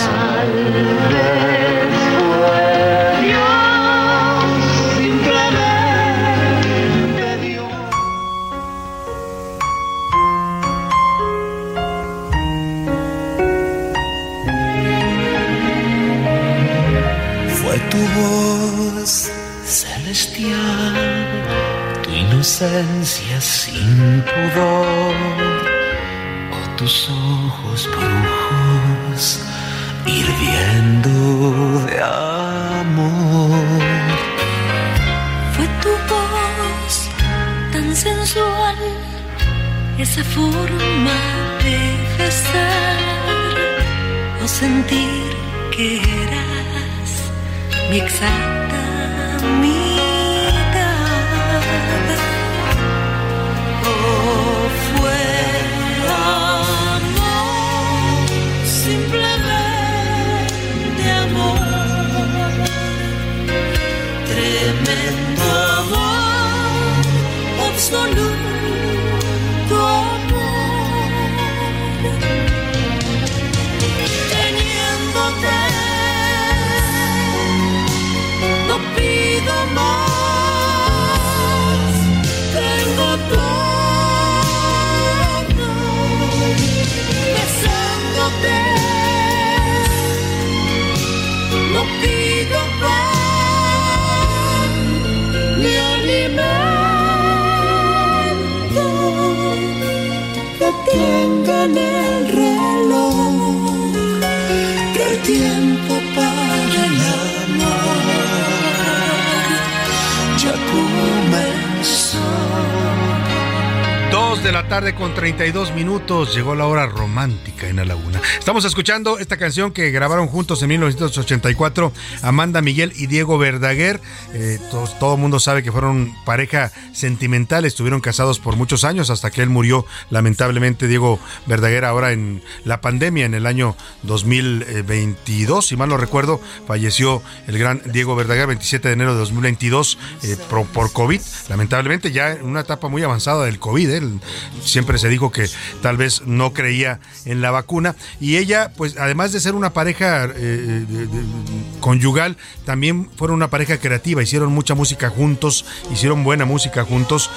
Sin pudor, o tus ojos brujos hirviendo de amor. Fue tu voz tan sensual, esa forma de besar o sentir que eras mi exacta mitad. Absoluto never knew. De la tarde con 32 minutos. Llegó la hora romántica en la laguna. Estamos escuchando esta canción que grabaron juntos en 1984 Amanda Miguel y Diego Verdaguer. Eh, todo mundo sabe que fueron pareja sentimental, estuvieron casados por muchos años hasta que él murió lamentablemente Diego Verdaguer ahora en la pandemia en el año 2022, si mal no recuerdo, falleció el gran Diego Verdaguer 27 de enero de 2022 eh, por, por, COVID, lamentablemente ya en una etapa muy avanzada del COVID, ¿eh? Siempre se dijo que tal vez no creía en la vacuna. Y ella pues además de ser una pareja eh, eh, conyugal también fueron una pareja creativa hicieron mucha música juntos hicieron buena música juntos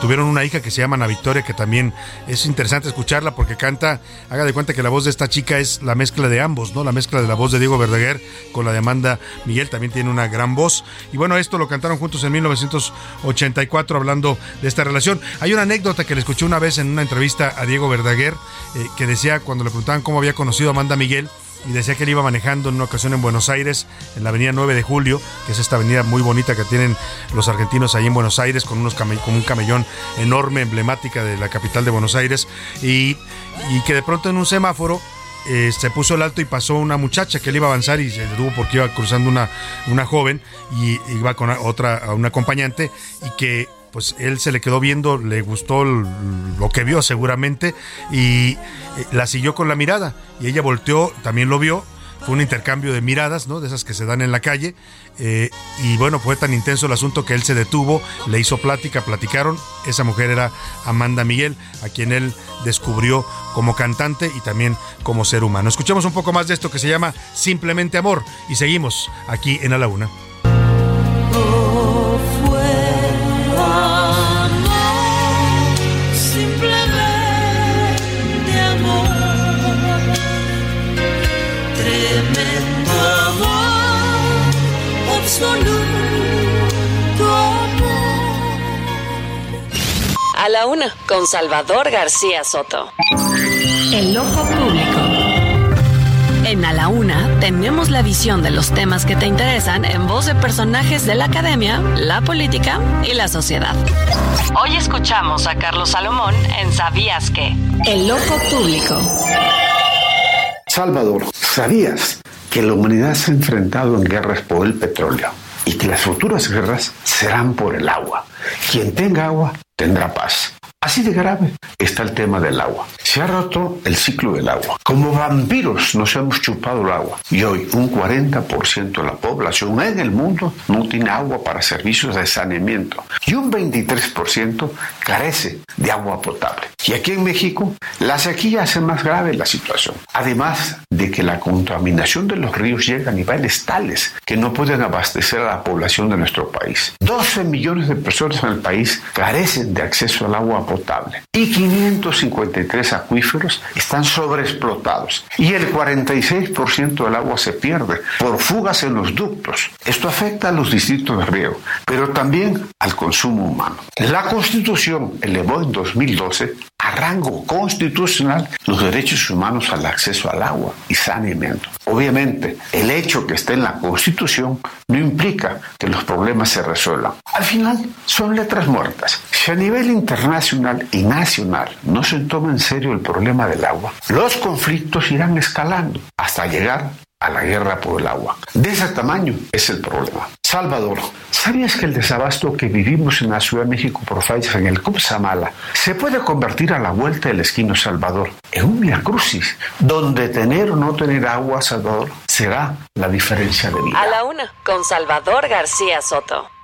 tuvieron una hija que se llama Ana Victoria que también es interesante escucharla porque canta haga de cuenta que la voz de esta chica es la mezcla de ambos no la mezcla de la voz de Diego Verdaguer con la de Amanda Miguel también tiene una gran voz. Y bueno esto lo cantaron juntos en 1984 hablando de esta relación. Hay una anécdota que le escuché una vez en una entrevista a Diego Verdaguer, eh, que decía cuando le preguntaban cómo había conocido a Amanda Miguel, y decía que él iba manejando en una ocasión en Buenos Aires, en la avenida 9 de Julio, que es esta avenida muy bonita que tienen los argentinos ahí en Buenos Aires, con, unos con un camellón enorme, emblemática de la capital de Buenos Aires, y, que de pronto en un semáforo eh, se puso el alto y pasó una muchacha que él iba a avanzar y se detuvo porque iba cruzando una, una joven y iba con otra, una acompañante y que pues él se le quedó viendo, le gustó lo que vio seguramente y eh, la siguió con la mirada y ella volteó, también lo vio, fue un intercambio de miradas, ¿no? De esas que se dan en la calle eh, y bueno, fue tan intenso el asunto que él se detuvo, le hizo plática, platicaron, esa mujer era Amanda Miguel, a quien él descubrió como cantante y también como ser humano. Escuchemos un poco más de esto que se llama Simplemente Amor y seguimos aquí en la Una. A la una, con Salvador García Soto. El ojo público. En A la Una tenemos la visión de los temas que te interesan en voz de personajes de la academia, la política y la sociedad. Hoy escuchamos a Carlos Salomón en ¿Sabías qué? El ojo público. Salvador, ¿sabías que la humanidad se ha enfrentado en guerras por el petróleo y que las futuras guerras serán por el agua? Quien tenga agua tendrá paz. Así de grave está el tema del agua. Se ha roto el ciclo del agua. Como vampiros nos hemos chupado el agua. Y hoy un 40% de la población en el mundo no tiene agua para servicios de saneamiento. Y un 23% carece de agua potable. Y aquí en México, la sequía hace más grave la situación. Además de que la contaminación de los ríos llega a niveles tales que no pueden abastecer a la población de nuestro país. 12 millones de personas en el país carecen de acceso al agua potable y 553 acuíferos están sobreexplotados y el 46% del agua se pierde por fugas en los ductos. Esto afecta a los distritos de riego, pero también al consumo humano. La Constitución elevó en 2012 a rango constitucional los derechos humanos al acceso al agua y saneamiento. Obviamente, el hecho que esté en la Constitución no implica que los problemas se resuelvan. Al final, son letras muertas. Si a nivel internacional y nacional no se toma en serio el problema del agua, los conflictos irán escalando hasta llegar a la guerra por el agua. De ese tamaño es el problema. Salvador, ¿sabías que el desabasto que vivimos en la Ciudad de México por fallas en el Cupsamala se puede convertir a la vuelta del esquino Salvador en un crucis, donde tener o no tener agua, Salvador, será la diferencia de vida? A la una, con Salvador García Soto.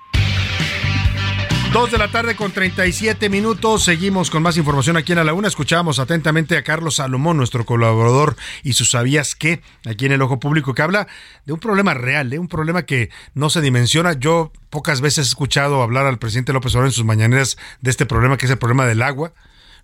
Dos de la tarde con 37 minutos. Seguimos con más información aquí en A la Una. Escuchamos atentamente a Carlos Salomón, nuestro colaborador, y sus sabías qué, aquí en el Ojo Público, que habla de un problema real, de un problema que no se dimensiona. Yo pocas veces he escuchado hablar al presidente López Obrador en sus mañaneras de este problema, que es el problema del agua.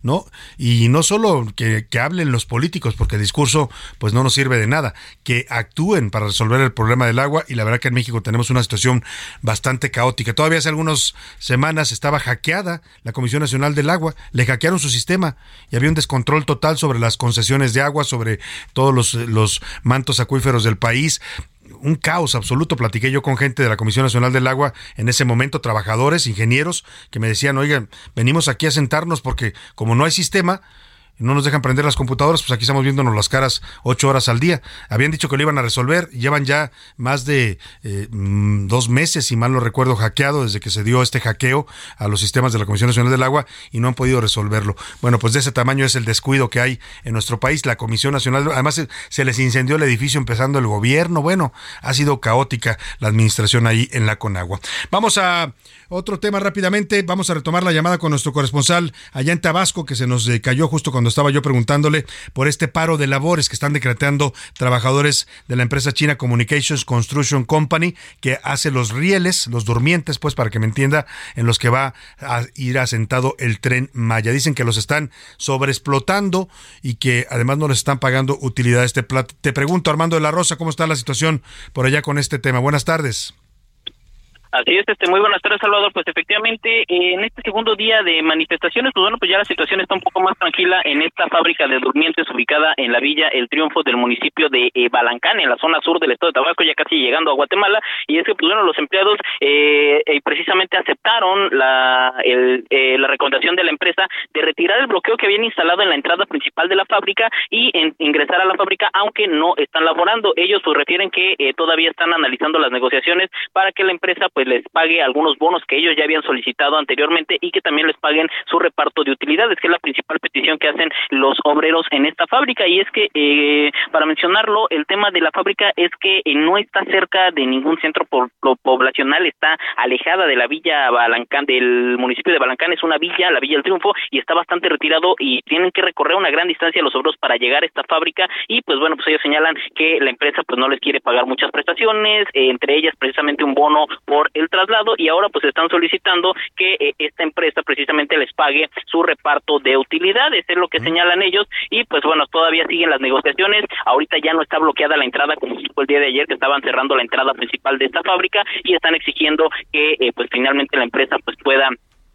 ¿No? Y no solo que, hablen los políticos, porque el discurso pues no nos sirve de nada, que actúen para resolver el problema del agua y la verdad que en México tenemos una situación bastante caótica. Todavía hace algunas semanas estaba hackeada la Comisión Nacional del Agua, le hackearon su sistema y había un descontrol total sobre las concesiones de agua, sobre todos los, los mantos acuíferos del país un caos absoluto. Platiqué yo con gente de la Comisión Nacional del Agua en ese momento, trabajadores, ingenieros, que me decían, oigan, venimos aquí a sentarnos porque como no hay sistema, no nos dejan prender las computadoras, pues aquí estamos viéndonos las caras ocho horas al día. Habían dicho que lo iban a resolver, llevan ya más de eh, mm, dos meses, si mal no recuerdo, hackeado desde que se dio este hackeo a los sistemas de la Comisión Nacional del Agua y no han podido resolverlo. Bueno, pues de ese tamaño es el descuido que hay en nuestro país. La Comisión Nacional, además se les incendió el edificio empezando el gobierno. Bueno, ha sido caótica la administración ahí en la Conagua. Vamos a otro tema rápidamente. Vamos a retomar la llamada con nuestro corresponsal allá en Tabasco, que se nos eh, cayó justo cuando estaba yo preguntándole por este paro de labores que están decretando trabajadores de la empresa China Communications Construction Company, que hace los rieles, los durmientes, pues para que me entienda, en los que va a ir asentado el tren Maya. Dicen que los están sobreexplotando y que además no les están pagando utilidades. Te, te pregunto, Armando de la Rosa, ¿cómo está la situación por allá con este tema? Buenas tardes. Así es, este, muy buenas tardes, Salvador. Pues efectivamente, eh, en este segundo día de manifestaciones, pues bueno, pues ya la situación está un poco más tranquila en esta fábrica de durmientes ubicada en la villa El Triunfo del municipio de eh, Balancán, en la zona sur del estado de Tabasco, ya casi llegando a Guatemala. Y es que, pues bueno, los empleados eh, precisamente aceptaron la, la recomendación de la empresa de retirar el bloqueo que habían instalado en la entrada principal de la fábrica y ingresar a la fábrica, aunque no están laborando. Ellos pues refieren que todavía están analizando las negociaciones para que la empresa pues les pague algunos bonos que ellos ya habían solicitado anteriormente y que también les paguen su reparto de utilidades, que es la principal petición que hacen los obreros en esta fábrica. Y es que, eh, para mencionarlo, el tema de la fábrica es que eh, no está cerca de ningún centro poblacional, está alejada de la villa Balancán, del municipio de Balancán, es una villa, la Villa del Triunfo, y está bastante retirado y tienen que recorrer una gran distancia los obreros para llegar a esta fábrica y pues bueno, pues ellos señalan que la empresa pues no les quiere pagar muchas prestaciones, eh, entre ellas precisamente un bono por el traslado y ahora pues están solicitando que eh, esta empresa precisamente les pague su reparto de utilidades, es lo que señalan ellos y pues bueno, todavía siguen las negociaciones, ahorita ya no está bloqueada la entrada como fue el día de ayer que estaban cerrando la entrada principal de esta fábrica y están exigiendo que eh, pues finalmente la empresa pues pueda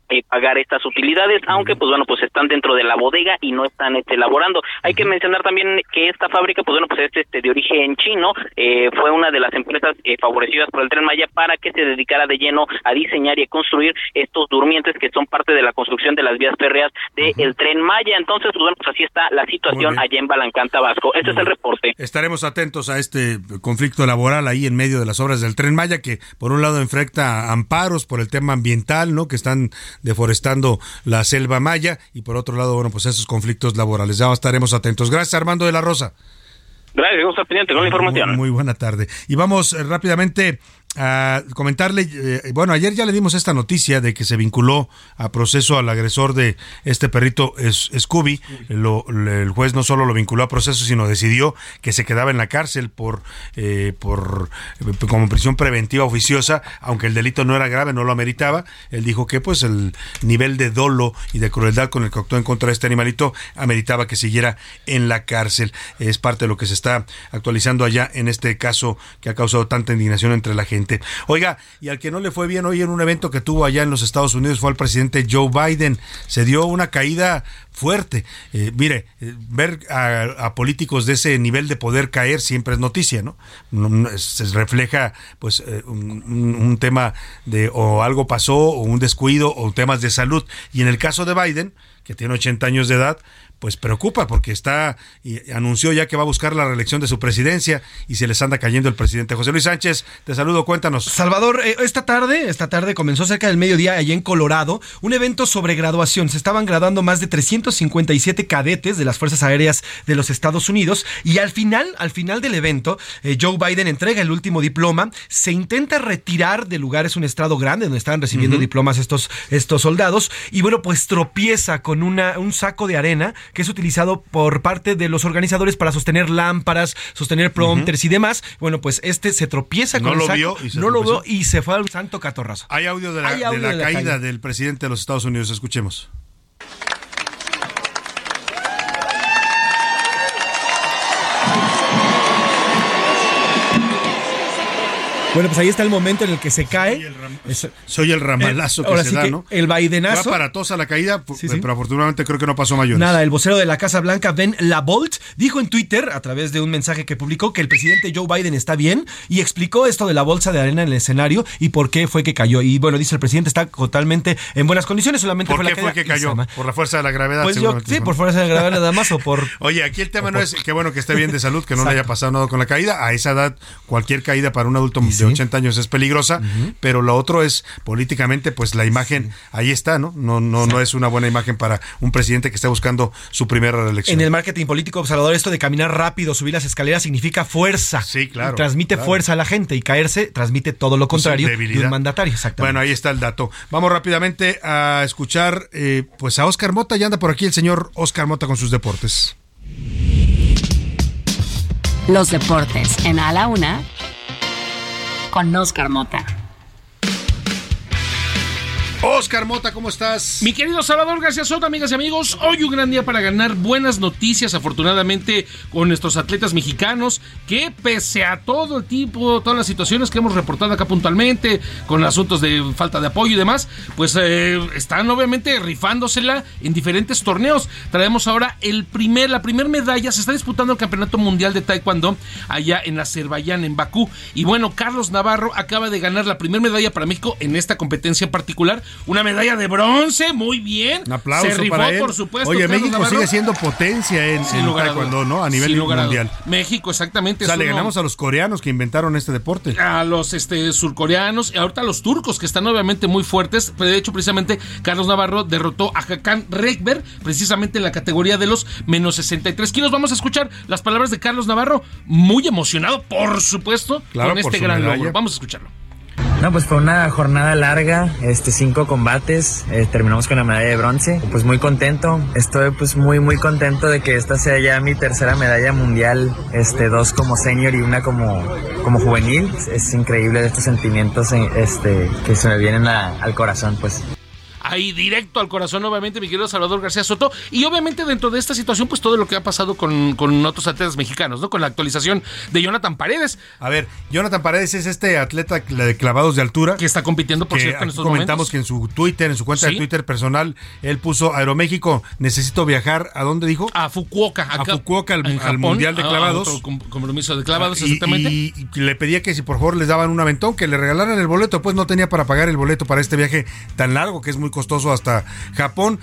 eh, pagar estas utilidades, aunque pues bueno, pues están dentro de la bodega y no están este, elaborando. Hay que mencionar también que esta fábrica, pues bueno, pues es este, de origen chino, eh, fue una de las empresas eh, favorecidas por el Tren Maya para que se dedicara de lleno a diseñar y a construir estos durmientes que son parte de la construcción de las vías férreas del Tren Maya. Entonces, pues bueno, pues así está la situación allá en Balancán, Tabasco. Este es el reporte. Estaremos atentos a este conflicto laboral ahí en medio de las obras del Tren Maya, que por un lado enfrenta amparos por el tema ambiental, ¿no? Que están deforestando la selva maya y por otro lado, bueno, pues esos conflictos laborales. Ya estaremos atentos. Gracias, Armando de la Rosa. Gracias, vamos a pendiente con la información. Muy, muy, buena tarde. Y vamos eh, rápidamente a comentarle, eh, bueno, ayer ya le dimos esta noticia de que se vinculó a proceso al agresor de este perrito Scooby. el juez no solo lo vinculó a proceso, sino decidió que se quedaba en la cárcel por, eh, por como prisión preventiva oficiosa, aunque el delito no era grave, no lo ameritaba. Él dijo que pues el nivel de dolo y de crueldad con el que actuó en contra de este animalito ameritaba que siguiera en la cárcel. Es parte de lo que se está actualizando allá en este caso que ha causado tanta indignación entre la gente. Oiga, y al que no le fue bien hoy en un evento que tuvo allá en los Estados Unidos fue al presidente Joe Biden. Se dio una caída fuerte. Eh, mire, eh, ver a, políticos de ese nivel de poder caer siempre es noticia, ¿no? Se refleja pues eh, un, un, tema de o algo pasó o un descuido o temas de salud. Y en el caso de Biden, que tiene 80 años de edad, pues preocupa porque está y anunció ya que va a buscar la reelección de su presidencia y se les anda cayendo el presidente José Luis Sánchez. Te saludo, cuéntanos. Salvador, eh, esta tarde, esta tarde comenzó cerca del mediodía allá en Colorado un evento sobre graduación. Se estaban graduando más de 357 cadetes de las Fuerzas Aéreas de los Estados Unidos y al final, al final del evento, eh, Joe Biden entrega el último diploma, se intenta retirar del lugar, es un estrado grande donde estaban recibiendo diplomas estos, estos soldados y bueno, pues tropieza con una, un saco de arena que es utilizado por parte de los organizadores para sostener lámparas, sostener prompters y demás. Bueno, pues este se tropieza con no lo vio y se no lo vio y se fue al santo catorrazo. Hay audio de la, caída del presidente de los Estados Unidos. Escuchemos. Bueno, pues ahí está el momento en el que se cae. Soy el ramalazo Eh, que se sí da, que ¿no? el Bidenazo. Fue aparatosa la caída, Sí, sí. pero afortunadamente creo que no pasó mayores. Nada, el vocero de la Casa Blanca, Ben LaVolt, dijo en Twitter, a través de un mensaje que publicó, que el presidente Joe Biden está bien y explicó esto de la bolsa de arena en el escenario y por qué fue que cayó. Y bueno, dice el presidente está totalmente en buenas condiciones, solamente ¿Por fue la qué fue que cayó? ¿Por la fuerza de la gravedad? Pues yo, sí, por fuerza de gravedad nada más o por... Oye, aquí el tema no es que bueno que esté bien de salud, que no le haya pasado nada con la caída. A esa edad, cualquier caída para un adulto de 80 años es peligrosa, pero lo otro es políticamente, pues la imagen ahí está, ¿no? No, no, no es una buena imagen para un presidente que está buscando su primera reelección. En el marketing político observador, esto de caminar rápido, subir las escaleras, significa fuerza. Sí, claro, Transmite claro. fuerza a la gente y caerse transmite todo lo contrario de debilidad. un mandatario. Exactamente. Bueno, ahí está el dato. Vamos rápidamente a escuchar eh, pues a Oscar Mota. Ya anda por aquí el señor Oscar Mota con sus deportes. Los deportes en A la Una con Oscar Mota. Oscar Mota, ¿cómo estás? Mi querido Salvador García Soto, amigas y amigos, hoy un gran día para ganar buenas noticias, afortunadamente, con nuestros atletas mexicanos, que pese a todo el tipo, todas las situaciones que hemos reportado acá puntualmente, con asuntos de falta de apoyo y demás, pues eh, están obviamente rifándosela en diferentes torneos. Traemos ahora el primer, la primera medalla, se está disputando el Campeonato Mundial de Taekwondo allá en Azerbaiyán, en Bakú. Y bueno, Carlos Navarro acaba de ganar la primera medalla para México en esta competencia en particular. Una medalla de bronce, muy bien. Un aplauso Se rifó, para él. por supuesto. Oye, Carlos México Navarro. sigue siendo potencia en, Sin en lugar a taekwondo, duda. ¿no? A nivel a mundial. México, exactamente. O sea, le uno- ganamos a los coreanos que inventaron este deporte. a los este, surcoreanos y ahorita a los turcos que están obviamente muy fuertes. De hecho, precisamente Carlos Navarro derrotó a Hakan Rekber precisamente en la categoría de los menos 63 kilos. Vamos a escuchar las palabras de Carlos Navarro, muy emocionado, por supuesto, Claro, con este gran medalla. logro. Vamos a escucharlo. No, pues fue una jornada larga, este, cinco combates, eh, terminamos con la medalla de bronce, pues muy contento, estoy pues muy muy contento de que esta sea ya mi tercera medalla mundial, este, dos como senior y una como, como juvenil, es increíble estos sentimientos eh, este, que se me vienen al corazón pues. Ahí directo al corazón, obviamente, mi querido Salvador García Soto. Y obviamente dentro de esta situación, pues todo lo que ha pasado con, con otros atletas mexicanos, ¿no? Con la actualización de Jonathan Paredes. A ver, Jonathan Paredes es este atleta de clavados de altura. Que está compitiendo, por cierto, en estos comentamos momentos. que en su Twitter, en su cuenta de. Twitter personal, él puso Aeroméxico, necesito viajar, ¿a dónde dijo? A Fukuoka. A Fukuoka, al, Mundial de a- a Clavados. otro com- compromiso de clavados, Y- exactamente. Y, y le pedía que si por favor les daban un aventón, que le regalaran el boleto, pues no tenía para pagar el boleto para este viaje tan largo, que es muy costoso hasta Japón.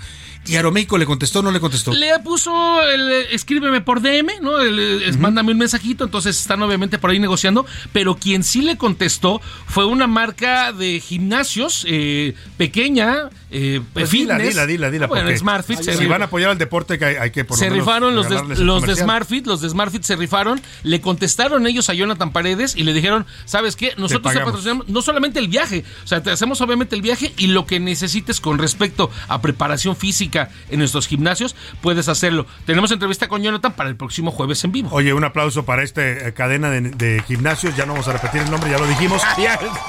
Y Aeroméxico le contestó, no le contestó. Le puso el eh, escríbeme por DM, ¿no? El, eh, Mándame un mensajito, entonces están obviamente por ahí negociando, pero quien sí le contestó fue una marca de gimnasios eh, pequeña, eh, Pues dila, fitness. dila, dila, dila. Ah, bueno, SmartFit. se Si van a apoyar al deporte, que hay, hay que por lo se menos rifaron los de, los de. SmartFit, los de SmartFit se rifaron, le contestaron ellos a Jonathan Paredes y le dijeron, ¿sabes qué? Nosotros te, patrocinamos no solamente el viaje, o sea, te hacemos obviamente el viaje y lo que necesites con respecto a preparación física en nuestros gimnasios, puedes hacerlo. Tenemos entrevista con Jonathan para el próximo jueves en vivo. Oye, un aplauso para esta eh, cadena de, de gimnasios. Ya no vamos a repetir el nombre, ya lo dijimos.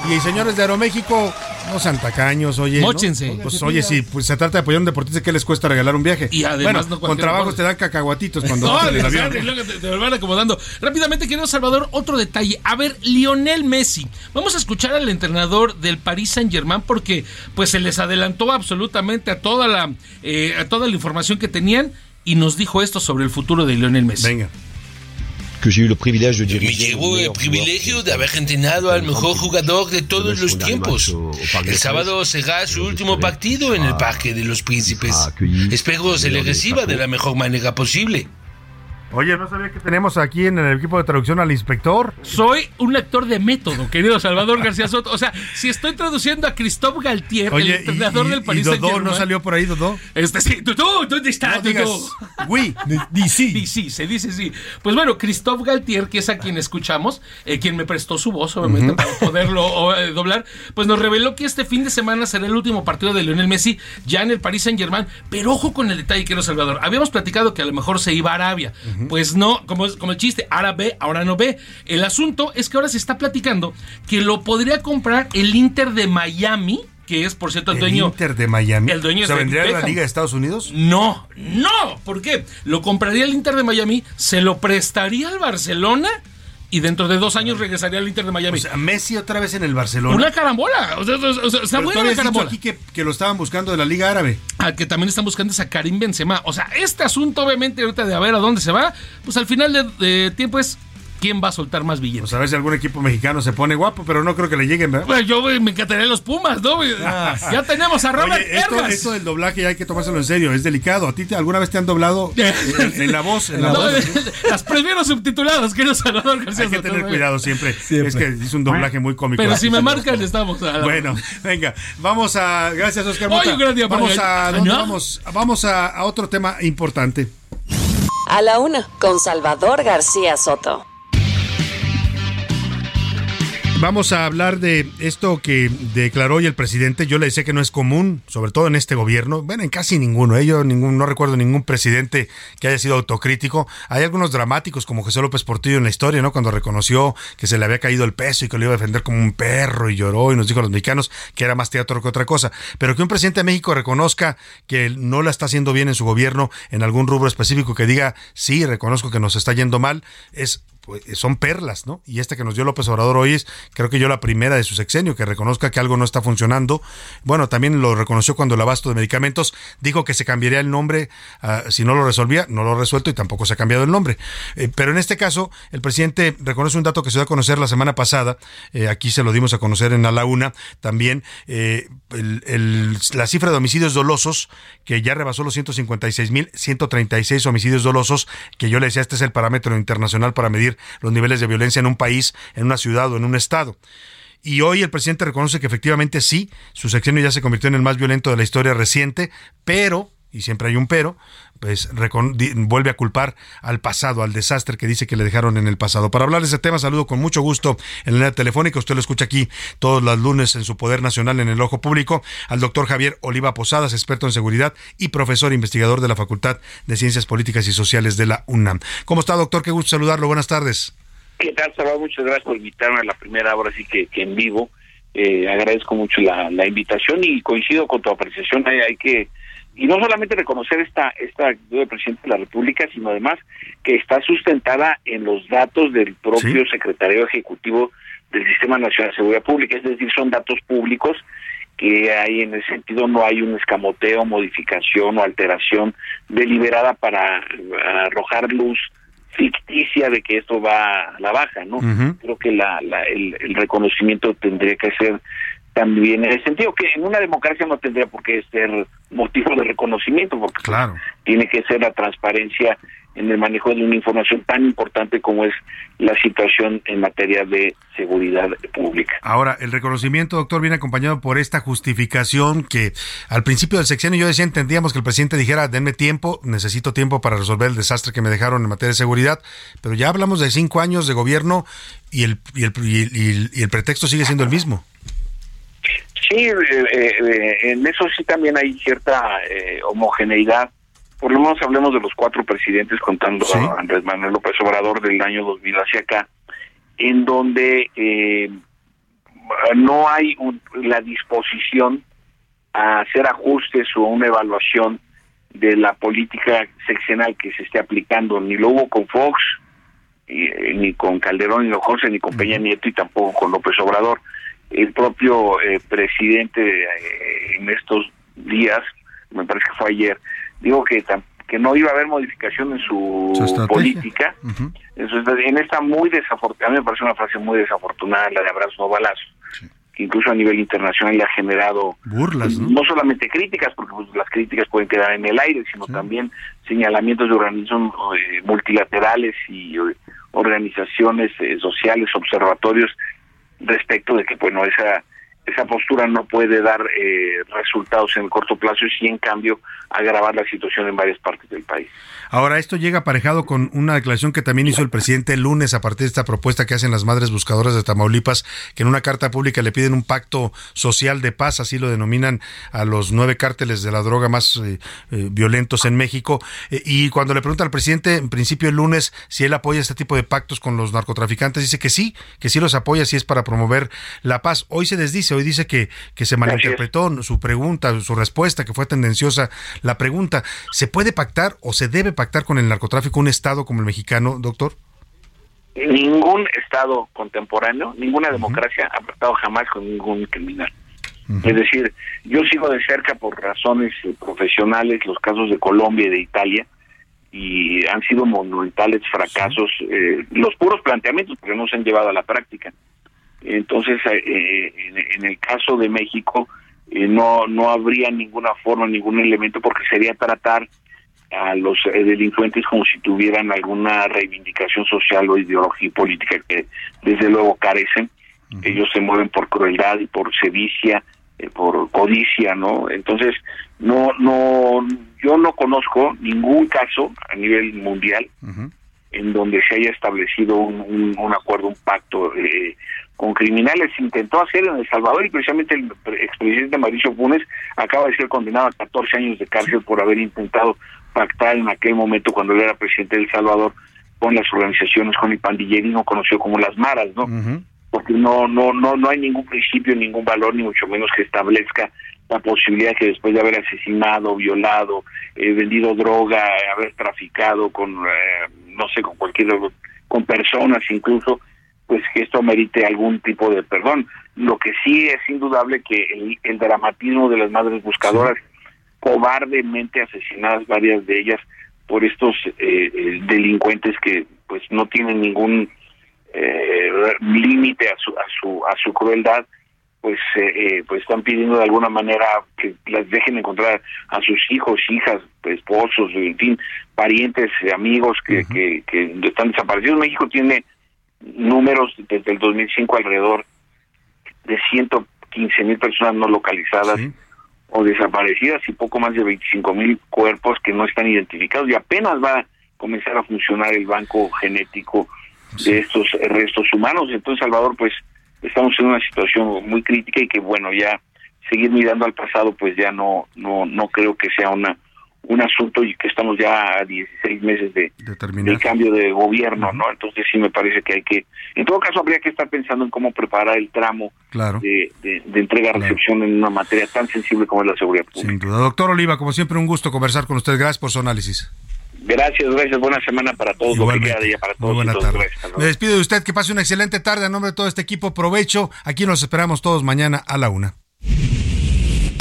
Y señores de Aeroméxico, no sean tacaños, oye. ¿no? Móchense. Pues oye, si pues, se trata de apoyar a un deportista, ¿qué les cuesta regalar un viaje? Y además bueno, no con trabajos deporte. te dan cacahuatitos cuando No, vas en el avión. necesario, y luego te, te van acomodando. Rápidamente, querido Salvador, otro detalle. A ver, Lionel Messi. Vamos a escuchar al entrenador del Paris Saint Germain porque pues se les adelantó absolutamente a toda la eh, a toda la información que tenían y nos dijo esto sobre el futuro de Lionel Messi. Venga. Que j'ai eu le privilège de Me diriger. llevo el privilegio de haber entrenado al mejor jugador de todos los tiempos. El sábado será su último partido en el Parque de los Príncipes. Espero se le reciba de la mejor manera posible. Oye, no sabía que tenemos aquí en el equipo de traducción al inspector. Soy un actor de método, querido Salvador García Soto. O sea, si estoy traduciendo a Christophe Galtier, Oye, el entrenador y, del Paris y Dodó Saint-Germain. no salió por ahí, Dodó. Este sí, tú, tú, ¿dónde está No digas, Dodó? Oui, DC. DC, se dice sí. Pues bueno, Christophe Galtier, que es a quien escuchamos, eh, quien me prestó su voz, obviamente, para poderlo eh, doblar, pues nos reveló que este fin de semana será el último partido de Lionel Messi ya en el Paris Saint Germain. Pero ojo con el detalle, querido Salvador. Habíamos platicado que a lo mejor se iba a Arabia. Pues no, como, como el chiste, ahora ve, ahora no ve. El asunto es que ahora se está platicando que lo podría comprar el Inter de Miami. Que es, por cierto, el, El dueño. Inter de Miami. El dueño ¿Se vendría a la. Liga de Estados Unidos? No, no. ¿Por qué? Lo compraría el Inter de Miami, se lo prestaría al Barcelona y dentro de dos años regresaría al Inter de Miami. O sea, Messi otra vez en el Barcelona. Una carambola. O sea, o sea, está buena la carambola. aquí que, que lo estaban buscando de la Liga Árabe. Al que también están buscando es a Karim Benzema. O sea, este asunto, obviamente, ahorita de a ver a dónde se va, pues al final de, de tiempo es quién va a soltar más billetes. Pues a ver si algún equipo mexicano se pone guapo, pero no creo que le lleguen, ¿verdad? Pues yo me encantaría los Pumas, ¿no? Ah. Ya tenemos a Robert Oye, esto, esto del doblaje ya hay que tomárselo en serio, es delicado. ¿A ti te- alguna vez te han doblado en, en la voz? En la No, voz? las prefiero subtituladas, querido Salvador García Hay que tener cuidado siempre. Es que es un doblaje muy cómico. Pero si me marcan, estamos. a- Bueno, venga, vamos a. Gracias, Oscar Oye, Mota. un gran día para Vamos a. ¿dónde ¿No? vamos? Vamos a, a otro tema importante. A la una, con Salvador García Soto. Vamos a hablar de esto que declaró hoy el presidente. Yo le decía que no es común, sobre todo en este gobierno. Bueno, en casi ninguno. ¿eh? Yo ningún, no recuerdo ningún presidente que haya sido autocrítico. Hay algunos dramáticos, como José López Portillo en la historia, ¿no? Cuando reconoció que se le había caído el peso y que lo iba a defender como un perro y lloró y nos dijo a los mexicanos que era más teatro que otra cosa. Pero que un presidente de México reconozca que no la está haciendo bien en su gobierno en algún rubro específico, que diga, sí, reconozco que nos está yendo mal, es pues, son perlas, ¿no? Y esta que nos dio López Obrador hoy es, creo que yo la primera de su sexenio, que reconozca que algo no está funcionando. Bueno, también lo reconoció cuando el abasto de medicamentos dijo que se cambiaría el nombre ah, si no lo resolvía, no lo resuelto y tampoco se ha cambiado el nombre. Eh, pero en este caso, el presidente reconoce un dato que se dio a conocer la semana pasada, eh, aquí se lo dimos a conocer en A la Una, también eh, la cifra de homicidios dolosos, que ya rebasó los 156.136 homicidios dolosos, que yo le decía, este es el parámetro internacional para medir los niveles de violencia en un país, en una ciudad o en un estado. Y hoy el presidente reconoce que efectivamente sí, su sexenio ya se convirtió en el más violento de la historia reciente, pero, y siempre hay un pero, pues vuelve a culpar al pasado, al desastre que dice que le dejaron en el pasado. Para hablar de ese tema, saludo con mucho gusto en la línea telefónica, usted lo escucha aquí todos los lunes en su Poder Nacional en el Ojo Público, al doctor Javier Oliva Posadas, experto en seguridad y profesor investigador de la Facultad de Ciencias Políticas y Sociales de la UNAM. ¿Cómo está, doctor? Qué gusto saludarlo. Buenas tardes. ¿Qué tal, Salvador? Muchas gracias por invitarme a la primera hora, así que, que en vivo. Eh, agradezco mucho la, la invitación y coincido con tu apreciación. Hay, hay que, y no solamente reconocer esta, esta actitud del presidente de la República, sino además que está sustentada en los datos del propio secretario ejecutivo del Sistema Nacional de Seguridad Pública, es decir, son datos públicos que hay en ese sentido no hay un escamoteo, modificación o alteración deliberada para arrojar luz ficticia de que esto va a la baja, ¿no? Creo que la, la- el, el reconocimiento tendría que ser también en el sentido que en una democracia no tendría por qué ser motivo de reconocimiento, porque Claro. tiene que ser la transparencia en el manejo de una información tan importante como es la situación en materia de seguridad pública. Ahora, el reconocimiento, doctor, viene acompañado por esta justificación que al principio del sexenio yo decía, entendíamos que el presidente dijera, denme tiempo, necesito tiempo para resolver el desastre que me dejaron en materia de seguridad, pero ya hablamos de cinco años de gobierno y el, y el, y el- y el pretexto sigue siendo el mismo. Sí, eh, eh, en eso sí también hay cierta eh, homogeneidad. Por lo menos hablemos de los cuatro presidentes, contando a Andrés Manuel López Obrador del año 2000 hacia acá, en donde eh, no hay un- la disposición a hacer ajustes o una evaluación de la política sexenal que se esté aplicando. Ni lo hubo con Fox, y, eh, ni con Calderón, ni con José, ni con Peña Nieto y tampoco con López Obrador. El propio eh, presidente eh, en estos días, me parece que fue ayer, dijo que, que no iba a haber modificación en su, política. Eso es- en esta muy desafortunada, a mí me parece una frase muy desafortunada, la de abrazo no balazo, que incluso a nivel internacional le ha generado Burlas, ¿no? no solamente críticas, porque pues, las críticas pueden quedar en el aire, sino también señalamientos de organismos eh, multilaterales y eh, organizaciones eh, sociales, observatorios, respecto de que, bueno, esa esa postura no puede dar eh, resultados en el corto plazo y en cambio, agravar la situación en varias partes del país. Ahora, esto llega aparejado con una declaración que también hizo el presidente el lunes a partir de esta propuesta que hacen las madres buscadoras de Tamaulipas, que en una carta pública le piden un pacto social de paz, así lo denominan a los nueve cárteles de la droga más eh, eh, violentos en México. Eh, y cuando le pregunta al presidente, en principio el lunes, si él apoya este tipo de pactos con los narcotraficantes, dice que sí, que sí los apoya, si es para promover la paz. Hoy se desdice, hoy dice que, que se malinterpretó su pregunta, su respuesta, que fue tendenciosa la pregunta. ¿Se puede pactar o se debe pactar con el narcotráfico un Estado como el mexicano, doctor? ningún Estado contemporáneo, ninguna democracia ha tratado jamás con ningún criminal. Es decir, yo sigo de cerca por razones eh, profesionales los casos de Colombia y de Italia y han sido monumentales fracasos, eh, los puros planteamientos porque no se han llevado a la práctica. Entonces, eh, en, el caso de México no no habría ninguna forma, ningún elemento porque sería tratar a los delincuentes como si tuvieran alguna reivindicación social o ideología política que desde luego carecen. Ellos se mueven por crueldad y por sevicia eh, por codicia, ¿no? Entonces, no, no, yo no conozco ningún caso a nivel mundial en donde se haya establecido un, un, acuerdo, un pacto eh, con criminales. Se intentó hacer en El Salvador y precisamente el expresidente Mauricio Funes acaba de ser condenado a 14 años de cárcel por haber intentado pactar en aquel momento cuando él era presidente de El Salvador con las organizaciones, con el pandillerismo conocido como las maras, ¿no? porque no no no no hay ningún principio ningún valor ni mucho menos que establezca la posibilidad que después de haber asesinado violado eh, vendido droga haber traficado con eh, no sé con cualquier con personas incluso pues que esto merite algún tipo de perdón. Lo que sí es indudable que el, dramatismo de las madres buscadoras cobardemente asesinadas varias de ellas por estos eh, delincuentes que pues no tienen ningún eh, límite a su, a su a su crueldad pues eh, eh, pues están pidiendo de alguna manera que las dejen encontrar a sus hijos hijas esposos en fin parientes amigos que, que, que están desaparecidos. México tiene números desde el 2005 alrededor de 115 mil personas no localizadas o desaparecidas y poco más de 25 mil cuerpos que no están identificados y apenas va a comenzar a funcionar el banco genético de estos restos humanos. Entonces, Salvador, pues estamos en una situación muy crítica y que, bueno, ya seguir mirando al pasado, pues ya no, no, no creo que sea una un asunto y que estamos ya a 16 meses de, del cambio de gobierno, ¿no? Entonces sí me parece que hay que, en todo caso habría que estar pensando en cómo preparar el tramo de, de, entrega-recepción en una materia tan sensible como es la seguridad pública. Sin duda. Doctor Oliva, como siempre un gusto conversar con usted. Gracias por su análisis. Gracias, gracias. Buena semana para todos. Que para todos. buena tarde. Me despido de usted. Que pase una excelente tarde. A nombre de todo este equipo, provecho. Aquí nos esperamos todos mañana a la una.